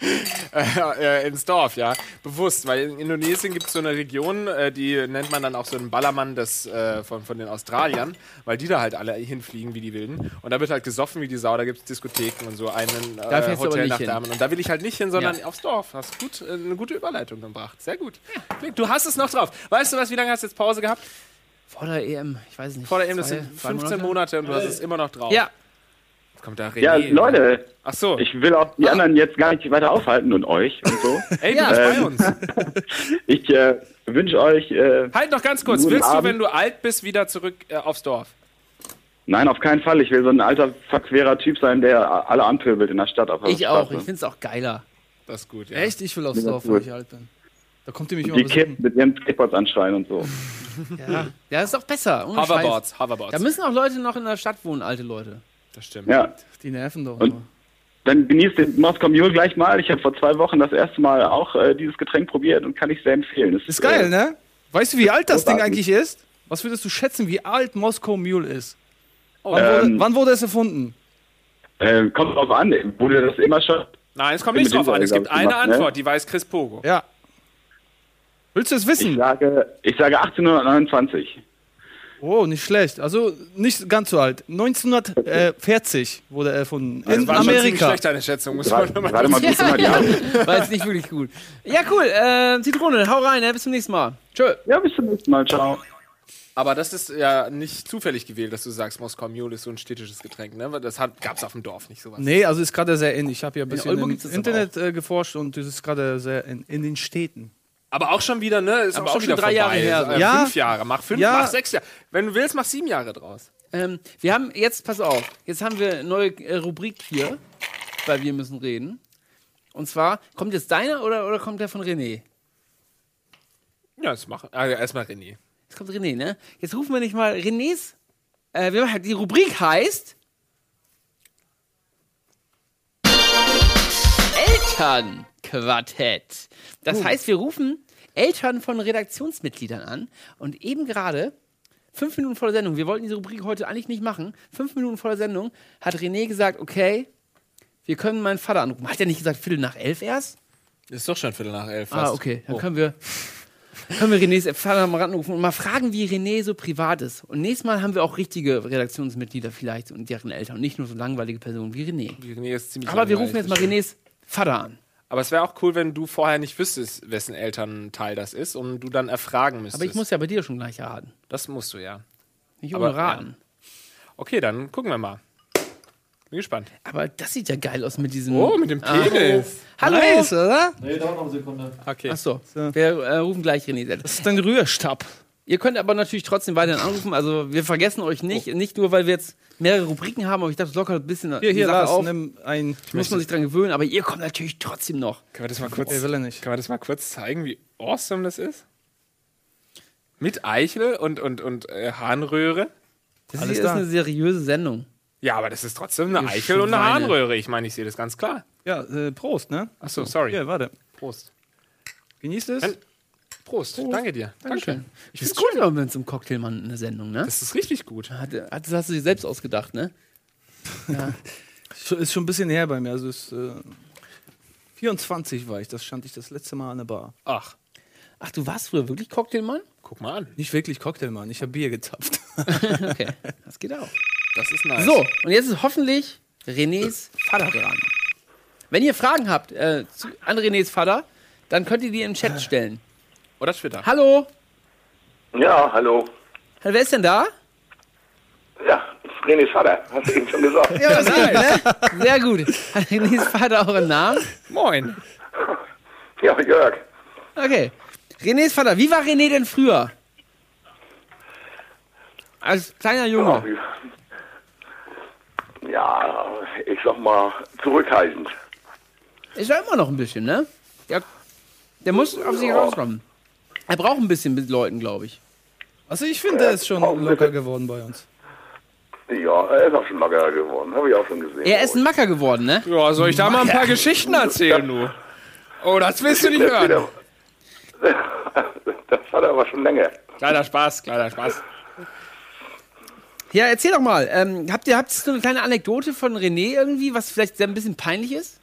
Äh, äh, ins Dorf, ja. Bewusst, weil in Indonesien gibt es so eine Region, äh, die nennt man dann auch so einen Ballermann des, äh, von, von den Australiern, weil die da halt alle hinfliegen wie die Wilden. Und da wird halt gesoffen wie die Sau, da gibt es Diskotheken und so einen äh, Hotel nach. Damen. Und da will ich halt nicht hin, sondern Ja. aufs Dorf. Hast gut, eine gute Überleitung gebracht. Sehr gut. Du hast es noch drauf. Weißt du was, wie lange hast du jetzt Pause gehabt? Vor der EM, ich weiß nicht. Vor der EM, das sind zwei 15 Monate und du hast es immer noch drauf. Ja. Kommt da René. Ja, Leute, Ach so. ich will auch die anderen jetzt gar nicht weiter aufhalten und euch und so. Ey, du Ja. bist bei Ähm, uns. Ich äh, wünsche euch, äh, Halt noch ganz kurz. Willst du, Abend. wenn du alt bist, wieder zurück äh, aufs Dorf? nein, auf keinen Fall. Ich will so ein alter, verquerer Typ sein, der alle anpöbelt in der Stadt. Auf der Ich auch, ich finde es auch geiler. Das ist gut, ja. Echt? Ich will aufs Ja, Dorf, wenn ich alt bin. Da kommt ihr mich immer Die Kids mit ihren Skateboards anschreien und so. Ja, ja das ist doch besser. ohne Hoverboards. Hoverboards. Da müssen auch Leute noch in der Stadt wohnen, alte Leute. Das stimmt. Ja, Die nerven doch Und- dann genießt den Moskau Mule gleich mal. Ich habe vor zwei Wochen das erste Mal auch äh, dieses Getränk probiert und kann ich sehr empfehlen. Es Ist geil, äh, ne? Weißt du, wie alt das Ding eigentlich ist? Was würdest du schätzen, wie alt Moskau Mule ist? Wann, wurde, Ähm, wann wurde es erfunden? Äh, kommt drauf an, wurde das immer schon. Nein, es kommt nicht drauf an. Es gibt eine ich, ne? Antwort, die weiß Chris Pogo. Ja. Willst du es Ich wissen? sage, ich sage 1829. Oh, nicht schlecht. Also nicht ganz so alt. 1940 wurde er erfunden. Das In war schon ziemlich Amerika. schlecht, deine Schätzung. Muss Gerade man mal mal gut Ja, immer die ja. Hand. War jetzt nicht wirklich gut. Ja, cool. Äh, Zitrone, hau rein, bis zum nächsten Mal. Tschö. Ja, bis zum nächsten Mal. Ciao. Aber das ist ja nicht zufällig gewählt, dass du sagst, Moskau Mule ist so ein städtisches Getränk, ne? Das gab es auf dem Dorf nicht sowas. Nee, also ist gerade sehr in. Ich habe ja ein bisschen Oldenburg im das Internet äh, geforscht und das ist gerade sehr in, in den Städten. Aber auch schon wieder, ne? Ist Aber auch schon wieder drei vorbei. Jahre her. Äh, Ja. Fünf Jahre. Mach fünf, Ja. mach sechs Jahre. Wenn du willst, mach sieben Jahre draus. Ähm, wir haben jetzt, pass auf, jetzt haben wir eine neue äh, Rubrik hier, weil wir müssen reden. Und zwar, kommt jetzt deiner oder, oder kommt der von René? Ja, das machen. Ah, ja, erstmal René. Jetzt kommt René, ne? Jetzt rufen wir nicht mal Renés. Äh, die Rubrik heißt Elternquartett. Das heißt, wir rufen Eltern von Redaktionsmitgliedern an und eben gerade fünf Minuten vor der Sendung, wir wollten diese Rubrik heute eigentlich nicht machen, fünf Minuten vor der Sendung hat René gesagt, okay, wir können meinen Vater anrufen. Hat er nicht gesagt, Viertel nach elf erst? Ist doch schon Viertel nach elf. Ah, fast. okay. Dann Oh. können wir, können wir Renés Vater mal anrufen und mal fragen, wie René so privat ist. Und nächstes Mal haben wir auch richtige Redaktionsmitglieder vielleicht und deren Eltern und nicht nur so langweilige Personen wie René. René ist ziemlich Aber wir rufen jetzt mal. Renés Vater an. Aber es wäre auch cool, wenn du vorher nicht wüsstest, wessen Elternteil das ist und du dann erfragen müsstest. Aber ich muss ja bei dir schon gleich raten. Das musst du ja. Nicht Aber, ohne raten. Okay, dann gucken wir mal. Bin gespannt. Aber das sieht ja geil aus mit diesem. Oh, mit dem Ah. Penis. Hallo! Nice, oder? Nee, dauert noch eine Sekunde. Okay. Achso, wir äh, rufen gleich René. Das ist dein Rührstab. Ihr könnt aber natürlich trotzdem weiterhin anrufen. Also wir vergessen euch nicht. Nicht nur, weil wir jetzt mehrere Rubriken haben, aber ich dachte, es lockert ein bisschen Hier, hier, Sache Lars, auf. nimm ein. Muss man sich dran gewöhnen, aber ihr kommt natürlich trotzdem noch. Können wir das mal kurz, Er will er nicht. können wir das mal kurz zeigen, wie awesome das ist? Mit Eichel und, und, und äh, Harnröhre? Das Alles hier ist da. eine seriöse Sendung. Ja, aber das ist trotzdem eine Eichel und eine. Harnröhre. Ich meine, ich sehe das ganz klar. Ja, äh, Prost, ne? Achso, sorry. Hier, warte. Prost. Genießt es. Ein- Prost. Danke dir. Dankeschön. Ich finde es gut, wenn wir zum Cocktailmann eine Sendung, ne? Das ist richtig gut. Hat, hat, das hast du dir selbst ausgedacht, ne? Schon- Ist schon ein bisschen her bei mir. Also ist, äh, 24 war ich, das stand ich das letzte Mal an der Bar. Ach, Ach, du warst früher wirklich Cocktailmann? guck mal an. Nicht wirklich Cocktailmann, ich habe Bier gezapft. Okay, das geht auch. Das ist nice. So, und jetzt ist hoffentlich Renés Vater dran. Wenn ihr Fragen habt äh, zu, an Renés Vater, dann könnt ihr die im Chat stellen. Oder Twitter. Hallo? Ja, hallo. Wer ist denn da? Ja, Renés Vater, hast du eben schon gesagt. Ja, das geht, ne? Sehr gut. Hat Renés Vater auch einen Namen? Moin. Ja, Jörg. Okay. Renés Vater, wie war René denn früher? Als kleiner Junge. Ja, ich sag mal, zurückhaltend. Ist er immer noch ein bisschen, ne? Der, der muss auf sich Ja. rauskommen. Er braucht ein bisschen mit Leuten, glaube ich. Also ich finde, er ist schon locker geworden bei uns. Ja, er ist auch schon lockerer geworden, habe ich auch schon gesehen. Er ist ein Macker geworden, ne? Ja, soll ich da mal ein paar Geschichten erzählen, du? Oh, das willst du nicht hören. Das hat er aber schon länger. Kleiner Spaß, kleiner Spaß. Ja, erzähl doch mal. Ähm, habt ihr habt ihr so eine kleine Anekdote von René irgendwie, was vielleicht sehr ein bisschen peinlich ist?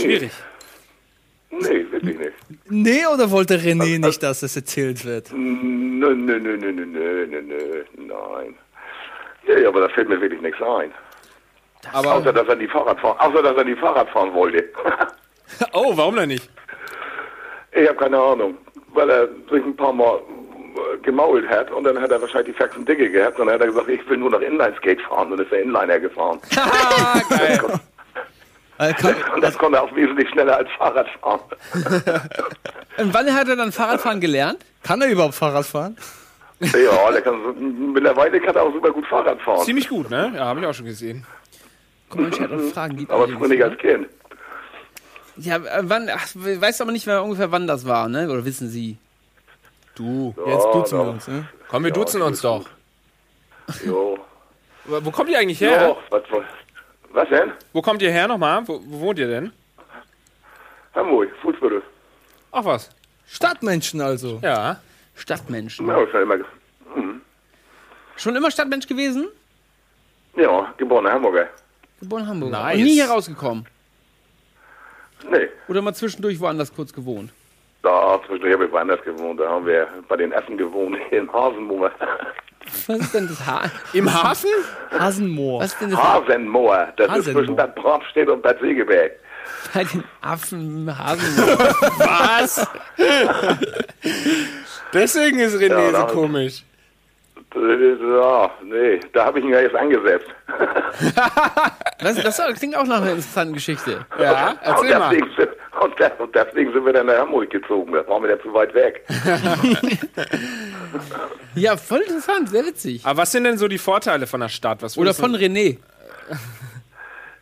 Schwierig. Nee, wirklich nicht. Nee, oder wollte René also, nicht, dass es erzählt wird? Nein, nein, nein, nein, nein, nein, nö, nein. Ja, aber da fällt mir wirklich nichts ein. Aber außer, dass er die Fahrrad fahren, außer, dass er die Fahrrad fahren wollte. oh, warum denn nicht? Ich habe keine Ahnung. Weil er sich ein paar Mal gemault hat und dann hat er wahrscheinlich die Faxen dicke gehabt und dann hat er gesagt, ich will nur nach Inlineskate fahren und ist der Inliner gefahren. Geil. Äh, Und das konnte er auch wesentlich schneller als Fahrrad fahren. Und wann hat er dann Fahrradfahren gelernt? kann er überhaupt Fahrrad fahren? ja, der kann mittlerweile kann er auch super gut Fahrrad fahren. Ziemlich gut, ne? Ja, habe ich auch schon gesehen. Guck mal, in den Chat und Fragen gibt Aber früher nicht als Kind. Ja, äh, wann, ach, we- weißt aber nicht mehr ungefähr, wann das war, ne? Oder wissen Sie? Du. Jetzt duzen wir doch. uns, ne? Komm, wir duzen uns doch. Jo. Aber Wo kommt ihr eigentlich her? Ja, was, was, was denn? Wo kommt ihr her nochmal? Wo, wo wohnt ihr denn? Hamburg, Fußbüttel. Ach was. Stadtmenschen also. Ja. Stadtmenschen. Ja, ich war immer, ge- Schon immer Stadtmensch gewesen? ja, geborener Hamburger. Geboren in Hamburg. Nice. Und nie hier rausgekommen. Nee, Oder mal zwischendurch woanders kurz gewohnt. da zwischendurch habe ich woanders gewohnt. Da haben wir bei den Essen gewohnt, in Hasenmoor. Was ist denn das Haar? Im Hafen? Hasenmoor. Was ist denn das? Hasenmoor, das ist Hasenmoor. zwischen Bad Bramstedt und Bad Segeberg. Bei den Affen Hasen. Was? Deswegen ist René Ja, so komisch. Ja, nee, da habe ich ihn ja jetzt angesetzt. Das, das klingt auch nach einer interessanten Geschichte. Ja, erzähl mal. Deswegen sind, und, des- und deswegen sind wir dann nach Hamburg gezogen. Das waren wir ja zu weit weg. Ja, voll interessant, sehr witzig. Aber was sind denn so die Vorteile von der Stadt? Was Oder von René.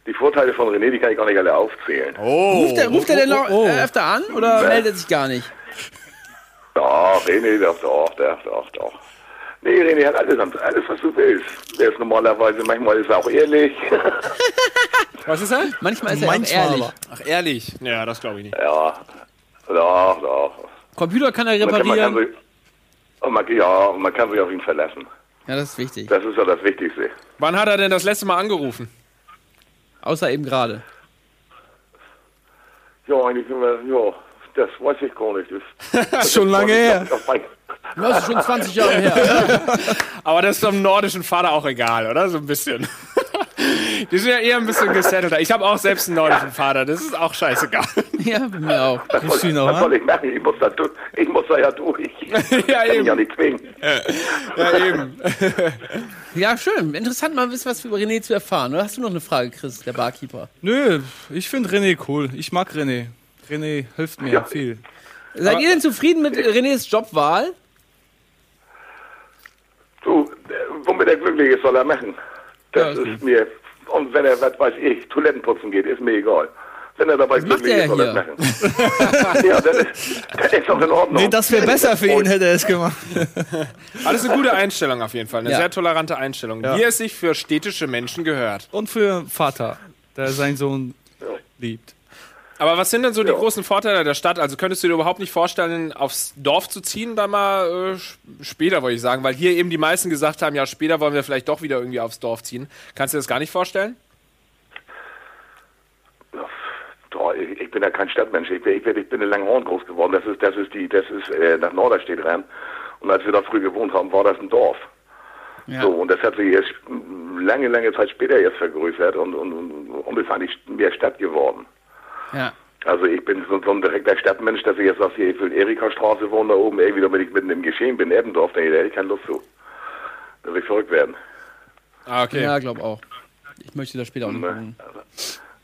Die Vorteile von René, die kann ich gar nicht alle aufzählen. Oh. Ruft er, ruft er denn noch oh, oh. äh, öfter an oder meldet sich gar nicht? Doch, René, doch, doch, doch, doch, doch. Nee, René hat alles, alles, was du willst. Der ist normalerweise, manchmal ist er auch ehrlich. Was ist er? Manchmal ist er Manchmal auch ehrlich. aber. Ach, ehrlich? Ja, das glaube ich nicht. ja, doch, doch. Computer kann er Man kann, man kann reparieren. sich, und man, ja, man kann sich auf ihn verlassen. Ja, das ist wichtig. Das ist ja das Wichtigste. Wann hat er denn das letzte Mal angerufen? Außer eben gerade. Ja, eigentlich sind wir, ja, das weiß ich gar nicht. Das, Das ist schon lange her. auf mein, Das ist schon 20 Jahre her. Aber das ist dem nordischen Vater auch egal, oder? So ein bisschen. Die sind ja eher ein bisschen gesettelter. Ich habe auch selbst einen nordischen Vater, das ist auch scheißegal. ja, mir auch. Du ihn noch was soll ich machen? Ich muss da, ich muss da ja durch. ja, Ich kann ihn ja eben. nicht zwingen. Ja, eben. Ja, schön. Interessant mal wissen, was über René zu erfahren. Oder hast du noch eine Frage, Chris, der Barkeeper? Nö, ich finde René cool. Ich mag René. René hilft mir Ja. viel. Seid ihr denn zufrieden mit Renés Jobwahl? Du, womit er glücklich ist, soll er machen. Das Ja, ist ist mir, und wenn er, was weiß ich, Toiletten putzen geht, ist mir egal. Wenn er dabei Das glücklich ist, soll er machen. ja, das ist, das ist doch in Ordnung. Nee, das wäre besser für ihn, hätte er es gemacht. Alles eine gute Einstellung auf jeden Fall. Eine Ja. sehr tolerante Einstellung, Ja. wie es sich für städtische Menschen gehört. Und für Vater, der seinen Sohn liebt. Aber was sind denn so die Ja. großen Vorteile der Stadt? Also könntest du dir überhaupt nicht vorstellen, aufs Dorf zu ziehen, dann mal äh, später, wollte ich sagen, weil hier eben die meisten gesagt haben, ja, später wollen wir vielleicht doch wieder irgendwie aufs Dorf ziehen. Kannst du dir das gar nicht vorstellen? Ich, bin ja kein Stadtmensch. Ich bin, ich bin, ich bin in Langhorn groß geworden. Das ist, das ist die, das ist äh, nach Norderstedt rein. Und als wir da früh gewohnt haben, war das ein Dorf. Ja. So, und das hat sich mm, lange, lange Zeit später jetzt vergrößert und, und, und, und ist eigentlich mehr Stadt geworden. Ja. Also ich bin so, so ein direkter Stadtmensch, dass ich jetzt sage, hier, will Erika-Straße wohnen da oben, irgendwie, damit ich mitten im Geschehen bin, Eppendorf, da hätte ich keine Lust zu. Da will ich verrückt werden. Ah, okay. Ja, glaub auch. Ich möchte da später auch nicht Ne? wohnen.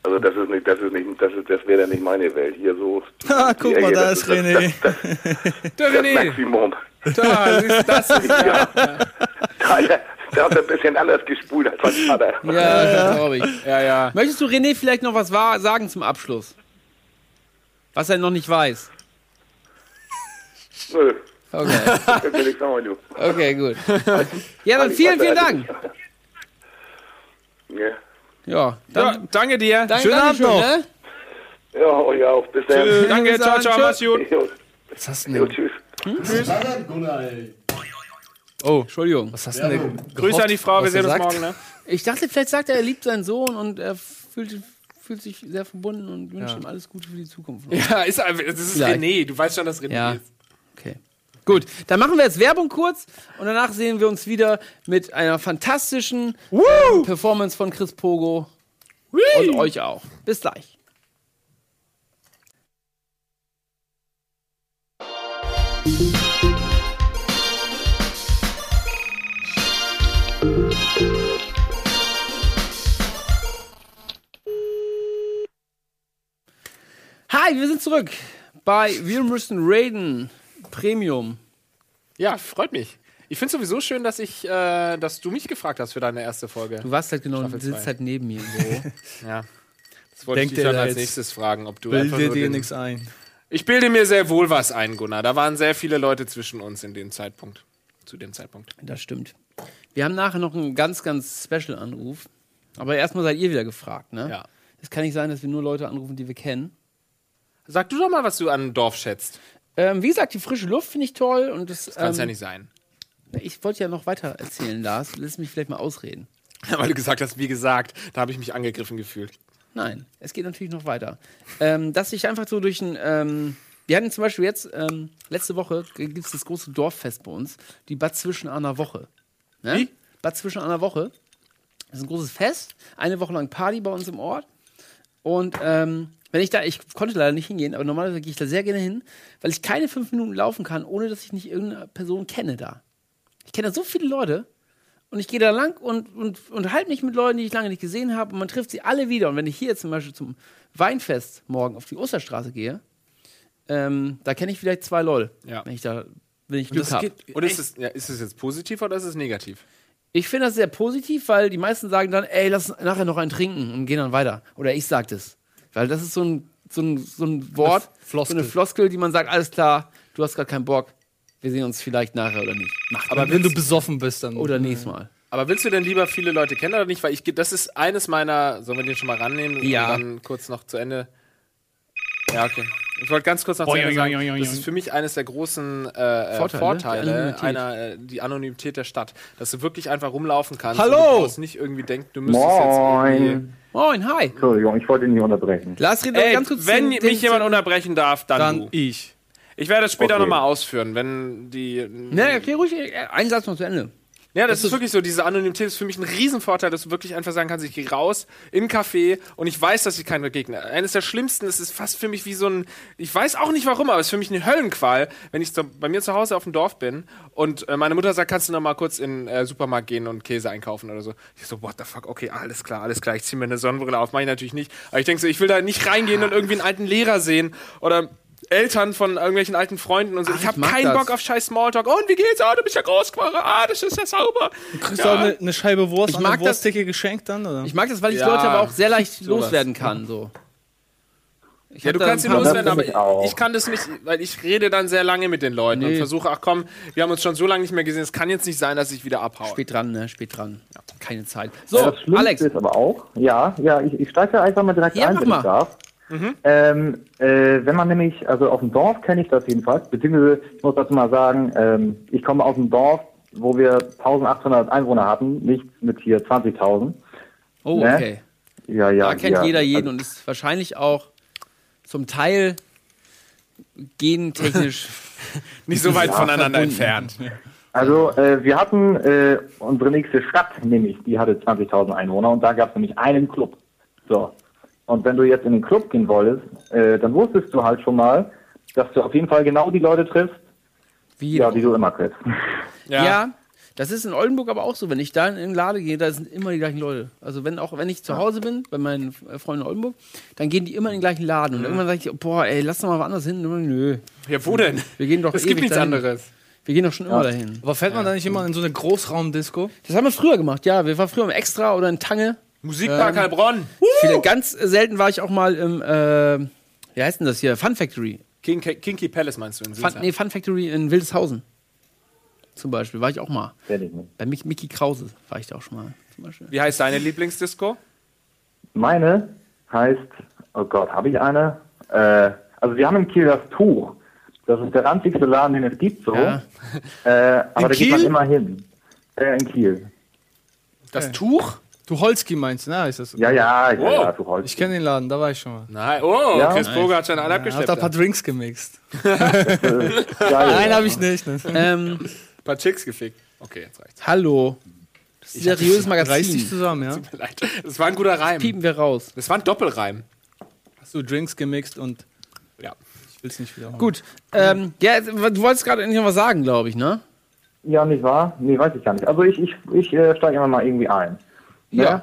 Also das ist nicht, das ist nicht, das ist, das wäre dann nicht meine Welt. Hier so. Ah, die guck mal, da das ist René. Das, das, Der das René, Maximum. da, du, das ist Ja. Da, der hat ein bisschen anders gespult als mein Vater. Ja, das glaube ich. Ja, ja. Möchtest du René vielleicht noch was wa- sagen zum Abschluss? Was er noch nicht weiß. Nö, Okay, okay, gut. Ja, dann vielen, vielen Dank. Ja, Ja, ja dann, danke dir. danke, Schönen Abend noch. Ne? ja euch auch. Bis dann. Tschüss. Danke, ciao, dann, ciao, tschüss. mach's gut. Was hast du jo, denn? tschüss. Oh, Entschuldigung. was hast du denn? Grüße an die Frau, wir sehen uns morgen, ne? Ich dachte, vielleicht sagt er, er liebt seinen Sohn und er fühlt, fühlt sich sehr verbunden und wünscht Ja. ihm alles Gute für die Zukunft. Ja, ist, das ist Vielleicht. René. Du weißt schon, dass René Ja. ist. Okay. Gut, dann machen wir jetzt Werbung kurz und danach sehen wir uns wieder mit einer fantastischen ähm, Performance von Chris Pogo und euch auch. Bis gleich. Hi, wir sind zurück bei Wir müssen raiden Premium. Ja, freut mich. Ich finde sowieso schön, dass ich, äh, dass du mich gefragt hast für deine erste Folge. Du warst halt genau, du sitzt halt neben mir im Büro. Ja. Das wollte Denkt ich dich dann da als nächstes fragen, ob du einfach Bilde dir den, nichts ein. Ich bilde mir sehr wohl was ein, Gunnar. Da waren sehr viele Leute zwischen uns in dem Zeitpunkt. Zu dem Zeitpunkt. Das stimmt. Wir haben nachher noch einen ganz, ganz Special-Anruf. Aber erstmal seid ihr wieder gefragt, ne? Ja. Es kann nicht sein, dass wir nur Leute anrufen, die wir kennen. Sag du doch mal, was du an Dorf schätzt. Ähm, wie gesagt, die frische Luft finde ich toll und das. Das kann es ähm, ja nicht sein. Ich wollte ja noch weiter erzählen, Lars. Lass mich vielleicht mal ausreden. Weil du gesagt hast, wie gesagt, da habe ich mich angegriffen gefühlt. Nein, es geht natürlich noch weiter. Ähm, dass ich einfach so durch ein. Ähm, wir hatten zum Beispiel jetzt, ähm, letzte Woche gibt es das große Dorffest bei uns, die Bad zwischen einer Woche. Ne? Wie? Bad zwischen einer Woche. Das ist ein großes Fest, eine Woche lang Party bei uns im Ort. Und ähm, wenn ich da, ich konnte leider nicht hingehen, aber normalerweise gehe ich da sehr gerne hin, weil ich keine fünf Minuten laufen kann, ohne dass ich nicht irgendeine Person kenne da. Ich kenne da so viele Leute und ich gehe da lang und, und unterhalte mich mit Leuten, die ich lange nicht gesehen habe und man trifft sie alle wieder. Und wenn ich hier jetzt zum Beispiel zum Weinfest morgen auf die Osterstraße gehe, ähm, da kenne ich vielleicht zwei Leute, Ja. wenn ich da, wenn ich Und, Glück habe. und ist, es, ja, ist es jetzt positiv oder ist es negativ? Ich finde das sehr positiv, weil die meisten sagen dann, ey, lass nachher noch einen trinken und gehen dann weiter. Oder ich sag das. Weil das ist so ein, so ein, so ein Wort, Floskel. so eine Floskel, die man sagt, alles klar, du hast gerade keinen Bock, wir sehen uns vielleicht nachher oder nicht. Aber wenn du besoffen bist, dann. Oder nächstes Mal. Aber willst du denn lieber viele Leute kennen oder nicht? Weil ich, das ist eines meiner, sollen wir den schon mal rannehmen Ja. und dann kurz noch zu Ende. Ja, okay. Ich wollte ganz kurz noch zu Ende sagen, das ist für mich eines der großen äh, äh, Vorteile, Vorteile, die Anonymität. einer, äh, die Anonymität der Stadt. Dass du wirklich einfach rumlaufen kannst. Hallo! Und du brauchst nicht irgendwie denken, du müsstest jetzt irgendwie... Moin. Hi. Entschuldigung, ich wollte nicht unterbrechen. Red doch Ey, ganz kurz wenn den- mich den- jemand unterbrechen darf, dann, Dann du. ich. Ich werde es später Okay. nochmal ausführen, wenn die... Ne, erklär ruhig äh, einen Satz noch zu Ende. Ja, das, ist wirklich so. Diese Anonymität ist für mich ein Riesenvorteil, dass du wirklich einfach sagen kannst, ich gehe raus in ein Café und ich weiß, dass ich keinen begegne. Eines der schlimmsten, das ist fast für mich wie so ein, ich weiß auch nicht warum, aber es ist für mich eine Höllenqual, wenn ich so, bei mir zu Hause auf dem Dorf bin und äh, meine Mutter sagt, kannst du noch mal kurz in den äh, Supermarkt gehen und Käse einkaufen oder so. Ich so, what the fuck, okay, alles klar, alles klar, ich ziehe mir eine Sonnenbrille auf, mache ich natürlich nicht. Aber ich denke so, ich will da nicht reingehen und irgendwie einen alten Lehrer sehen oder Eltern von irgendwelchen alten Freunden und so. Ah, ich ich habe keinen das. Bock auf scheiß Smalltalk. Und wie geht's? Ah, du bist ja groß geworden. Ah, das ist ja sauber. Du kriegst Ja. auch eine, eine Scheibe Wurst Ich an mag eine das- Wurstdecke geschenkt dann, oder? Ich mag das, weil ich Ja, Leute aber auch sehr leicht sowas. loswerden kann. So. Ich Ja, du kannst ihn paar- loswerden, aber ich ich kann das nicht, weil ich rede dann sehr lange mit den Leuten und Nee. versuche, ach komm, wir haben uns schon so lange nicht mehr gesehen, es kann jetzt nicht sein, dass ich wieder abhaue. Spät dran, ne? Spät dran. Ja, keine Zeit. So, Ja, das Alex. ist aber auch, ja, ja, ich, ich steige einfach mal direkt Ja, ein, wenn mal. ich darf. Mhm. Ähm, äh, wenn man nämlich, also auf dem Dorf kenne ich das jedenfalls, beziehungsweise ich muss dazu mal sagen, ähm, ich komme aus einem Dorf, wo wir 1800 Einwohner hatten, nicht mit hier 20.000. Oh, Ne? okay. Ja, ja. Da kennt ja. jeder jeden Also, und ist wahrscheinlich auch zum Teil gentechnisch Nicht so weit Ja, voneinander entfernt. Also äh, wir hatten äh, unsere nächste Stadt, nämlich, die hatte 20.000 Einwohner und da gab es nämlich einen Club. So. Und wenn du jetzt in den Club gehen wolltest, äh, dann wusstest du halt schon mal, dass du auf jeden Fall genau die Leute triffst, wie ja, die du immer triffst. Ja. das ist in Oldenburg aber auch so. Wenn ich da in den Laden gehe, da sind immer die gleichen Leute. Also wenn auch wenn ich zu Hause bin, bei meinen äh, Freunden in Oldenburg, dann gehen die immer in den gleichen Laden. Und irgendwann sage ich, boah, ey, lass doch mal woanders hin. Nö. Ja, wo denn? Wir gehen doch Es gibt nichts dahin. anderes. Wir gehen doch schon immer dahin. Aber fährt man da nicht immer in so eine Großraumdisco? Das haben wir früher gemacht, ja. Wir waren früher im Extra oder in Tange. Musikpark Ähm, Heilbronn. Viele, ganz selten war ich auch mal im, äh, wie heißt denn das hier? Fun Factory. King, Kinky Palace meinst du in Fun, nee, Fun Factory in Wildeshausen. Zum Beispiel war ich auch mal. Ich nicht. Bei Mick, Mickey Krause war ich da auch schon mal. Zum Beispiel. Wie heißt deine Lieblingsdisco? Meine heißt, oh Gott, habe ich eine? Äh, also wir haben in Kiel das Tuch. Das ist der ranzigste Laden, den es gibt, so. Ja. Äh, aber da geht man Kiel? immer hin. Äh, in Kiel. Das Tuch? Du Holski meinst du, ne? Ist das? Ja, ja, ja, Wow. ja, du Holz. Ich kenne den Laden, da war ich schon mal. Nein. Oh, Ja? Chris Boger hat schon alle Ja, hab abgeschleppt. da ein paar Ein Drinks gemixt. Geil, Nein, ja. habe ich nicht. Ne? Ähm, paar Chicks gefickt. Okay, jetzt reicht's. hallo. Das ist ein seriöses Reiß dich Magazin. zusammen, ja? Tut mir leid. Das war ein guter Reim. Piepen wir raus. Das war ein Doppelreim. Hast du Drinks gemixt und Ja. ich will's nicht wiederholen. Gut. Ähm, ja, du wolltest gerade endlich noch was sagen, glaube ich, ne? Ja, nicht wahr? Nee, weiß ich gar nicht. Also ich, ich, ich äh, steige immer mal irgendwie ein. Ne? Ja.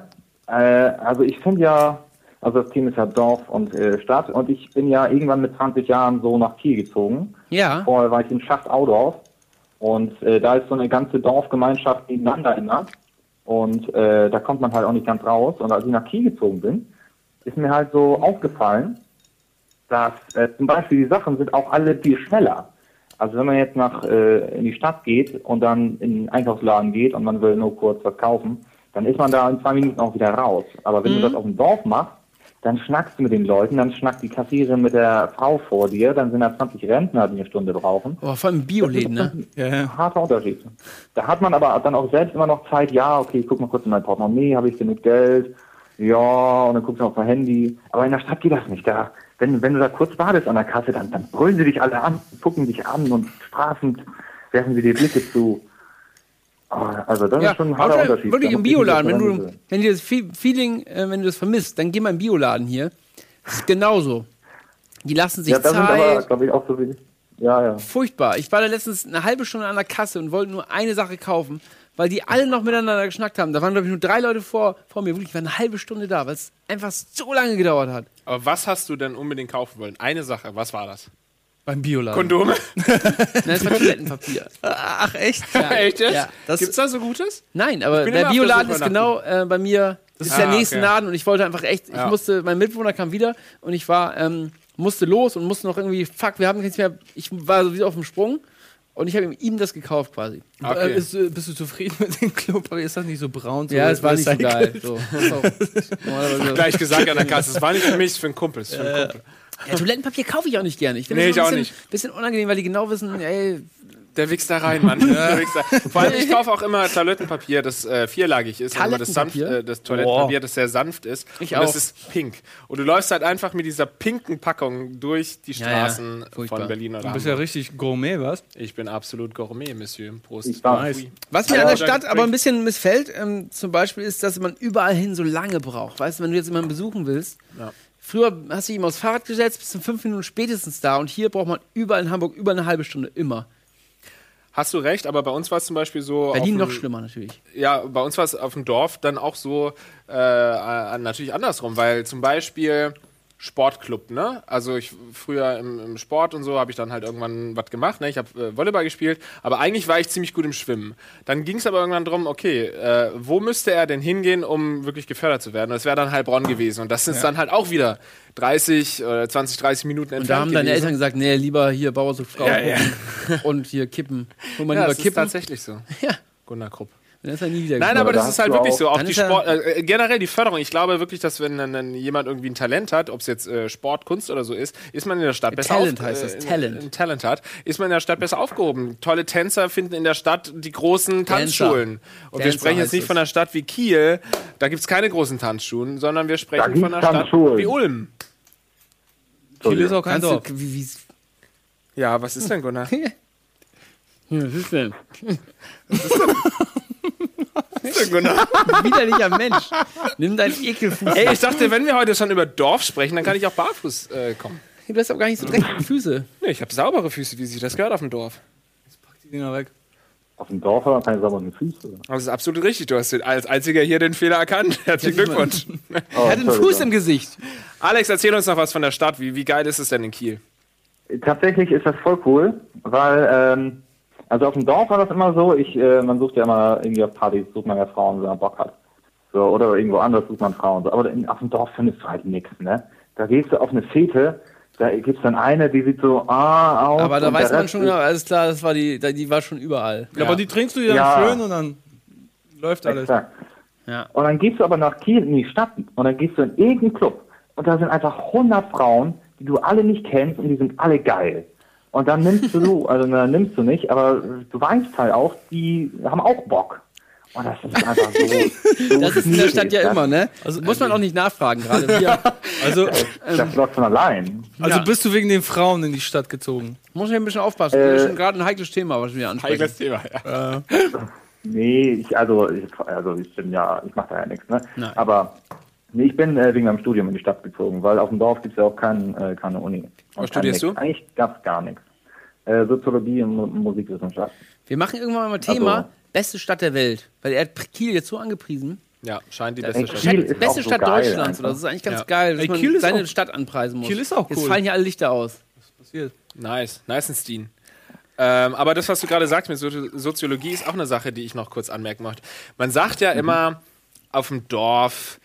Äh, also ich finde ja, also das Team ist ja Dorf und äh, Stadt und ich bin ja irgendwann mit 20 Jahren so nach Kiel gezogen. Ja. Vorher war ich in Schacht-Audorf und äh, da ist so eine ganze Dorfgemeinschaft nebeneinander immer und äh, da kommt man halt auch nicht ganz raus. Und als ich nach Kiel gezogen bin, ist mir halt so aufgefallen, dass äh, zum Beispiel die Sachen sind auch alle viel schneller. Also wenn man jetzt nach äh, in die Stadt geht und dann in den Einkaufsladen geht und man will nur kurz was kaufen, dann ist man da in zwei Minuten auch wieder raus. Aber wenn du das auf dem Dorf machst, dann schnackst du mit den Leuten, dann schnackt die Kassiererin mit der Frau vor dir, dann sind da 20 Rentner, die eine Stunde brauchen. Oh, vor allem Bioläden, ne? Ja, ja. Harter Unterschied. Da hat man aber dann auch selbst immer noch Zeit, ja, okay, ich guck mal kurz in mein Portemonnaie, habe ich genug Geld? Ja, und dann guckst du auf dein Handy. Aber in der Stadt geht das nicht. Da, wenn, wenn du da kurz wartest an der Kasse, dann, dann brüllen sie dich alle an, gucken dich an und strafend werfen sie dir Blicke zu. Also das Ja, ist schon ein harter Unterschied. wirklich im Bioladen, wenn du, wenn dir das Fe- Feeling, äh, wenn du das vermisst, dann geh mal im Bioladen hier. Das ist genauso. Die lassen sich Ja, das sind aber, glaube ich, auch so wie. Ja, ja. Furchtbar. Ich war da letztens eine halbe Stunde an der Kasse und wollte nur eine Sache kaufen, weil die alle noch miteinander geschnackt haben. Da waren, glaube ich, nur drei Leute vor, vor mir. Wirklich, ich war eine halbe Stunde da, weil es einfach so lange gedauert hat. Aber was hast du denn unbedingt kaufen wollen? Eine Sache, was war das? Beim Bioladen. Kondome? Nein, das war Toilettenpapier. Ach, echt? Ja. Echt jetzt? Ja, das- Gibt's da so Gutes? Nein, aber der Bioladen ist genau äh, bei mir. Das ist Ah, der nächste okay. Laden und ich wollte einfach echt. Ich Ja. musste, mein Mitbewohner kam wieder und ich war, ähm, musste los und musste noch irgendwie, fuck, wir haben nichts mehr. Ich war sowieso auf dem Sprung und ich habe ihm, ihm das gekauft quasi. Äh, bist, du- bist du zufrieden mit dem Club? Aber ist das nicht so braun? So Ja, es war nicht so geil. So. Gleich gesagt an der Kasse. Es war nicht für mich, es ist für einen Kumpel. es ist für einen Kumpel. Ja, Toilettenpapier kaufe ich auch nicht gerne. Ich finde Nee, das ich immer auch ein nicht. bisschen, bisschen unangenehm, weil die genau wissen, ey, Der wächst da rein, Mann. Der da. Vor allem, ich kaufe auch immer Toilettenpapier, das äh, vierlagig ist. immer das, sanft, Toilettenpapier? äh, das Toilettenpapier, das sehr sanft ist. Ich und das auch. ist pink. Und du läufst halt einfach mit dieser pinken Packung durch die Ja, ja. Straßen Furchtbar. von Berlin oder Du bist ja richtig Gourmet, was? Ich bin absolut Gourmet, Monsieur. Prost. Ich Oui. Was mir Ja, an der. Stadt aber ein bisschen missfällt, ähm, zum Beispiel, ist, dass man überall hin so lange braucht. Weißt du, wenn du jetzt jemanden besuchen willst, Ja. Früher hast du ihm aufs Fahrrad gesetzt, bist in fünf Minuten spätestens da und hier braucht man überall in Hamburg über eine halbe Stunde immer. Hast du recht, aber bei uns war es zum Beispiel so. Berlin noch schlimmer natürlich. Ja, bei uns war es auf dem Dorf dann auch so äh, natürlich andersrum, weil zum Beispiel Sportclub, ne? Also ich früher im, im Sport und so habe ich dann halt irgendwann was gemacht, ne? Ich habe äh, Volleyball gespielt, aber eigentlich war ich ziemlich gut im Schwimmen. Dann ging es aber irgendwann drum, okay, äh, wo müsste er denn hingehen, um wirklich gefördert zu werden? Und das wäre dann Heilbronn gewesen und das ist dann halt auch wieder 30 oder 20, 30 Minuten entfernt Und da haben deine gewesen. Eltern gesagt, nee, lieber hier Bauer sucht Frau Ja, ja. und hier kippen. Hol mal ja, lieber das ist kippen. tatsächlich so. Ja. Gunnar Krupp. Dann ist er nie wieder Nein, aber da das ist halt wirklich auch- so. Auch die Sport, äh, generell die Förderung. Ich glaube wirklich, dass wenn dann, dann jemand irgendwie ein Talent hat, ob es jetzt äh, Sport, Kunst oder so ist, ist man in der Stadt besser Talent auf- heißt das, äh, Talent. Ein Talent hat, ist man in der Stadt besser aufgehoben. Tolle Tänzer finden in der Stadt die großen Tanzschulen. Und wir Dancer sprechen jetzt nicht es. von einer Stadt wie Kiel, da gibt es keine großen Tanzschulen, sondern wir sprechen von einer Stadt wie Ulm. Kiel ist auch kein Kannst Dorf. du, wie, wie, Ja, was ist denn, Gunnar? was ist denn? Gunnar? Widerlicher Mensch. Nimm deinen Ekelfuß. Ey, ich dachte, wenn wir heute schon über Dorf sprechen, dann kann ich auch barfuß äh, kommen. du hast aber gar nicht so dreckige Füße. Nee, ich habe saubere Füße, wie sich das gehört auf dem Dorf. Die Dinger weg. Auf dem Dorf hat man keine sauberen Füße. Das ist absolut richtig. Du hast als einziger hier den Fehler erkannt. Herzlichen Glückwunsch. Oh, Er hat einen. Fuß im Gesicht. Alex, erzähl uns noch was von der Stadt. Wie, wie geil ist es denn in Kiel? Tatsächlich ist das voll cool, weil, ähm, also auf dem Dorf war das immer so, ich, äh, man sucht ja immer irgendwie auf Partys, sucht man ja Frauen, wenn man Bock hat. So, oder irgendwo anders sucht man Frauen. So. Aber in, auf dem Dorf findest du halt nichts, ne? Da gehst du auf eine Fete, da gibt's dann eine, die sieht so ah aus. Aber da weiß man schon ist- genau, alles klar, das war die, da- die war schon überall. Ja. Aber die trinkst du dir dann Ja. schön und dann läuft alles. Exakt. Ja. Und dann gehst du aber nach Kiel in die Stadt und dann gehst du in irgendeinen Club und da sind einfach 100 Frauen, die du alle nicht kennst und die sind alle geil. Und dann nimmst du, also na, nimmst du nicht, aber du weißt halt auch, die haben auch Bock. Und das ist einfach so. so Das ist in der Stadt ja schwierig, immer, ne? Also muss man auch nicht nachfragen, gerade wir. Also, Das, das läuft von allein. also Ja. bist du wegen den Frauen in die Stadt gezogen? Muss ich ein bisschen aufpassen. Äh, das ist schon gerade ein heikles Thema, was wir ansprechen. Heikles Thema, ja. Nee, ich, also, ich, also ich bin ja, ich mache da ja nichts, ne? Nein. Aber nee, ich bin äh, wegen meinem Studium in die Stadt gezogen, weil auf dem Dorf gibt's ja auch kein, äh, keine Uni. Und Was studierst kein du? Eigentlich gab's gar nichts. Äh, Soziologie und Mu Musikwissenschaft. Wir machen irgendwann mal Thema Also- beste Stadt der Welt. Weil er hat Kiel jetzt so angepriesen. Ja, scheint die beste Stadt. Kiel ist beste auch so Stadt geil Deutschlands. einfach. Oder? Das ist eigentlich ganz Ja. geil, dass Ey, man Kiel ist seine auch- Stadt anpreisen muss. Kiel ist auch Jetzt cool. fallen hier alle Lichter aus. Passiert. Nice, nice and Steen. Ähm, aber das, was du gerade sagst mit Sozi- Soziologie, ist auch eine Sache, die ich noch kurz anmerken möchte. Man sagt ja immer auf dem Dorf,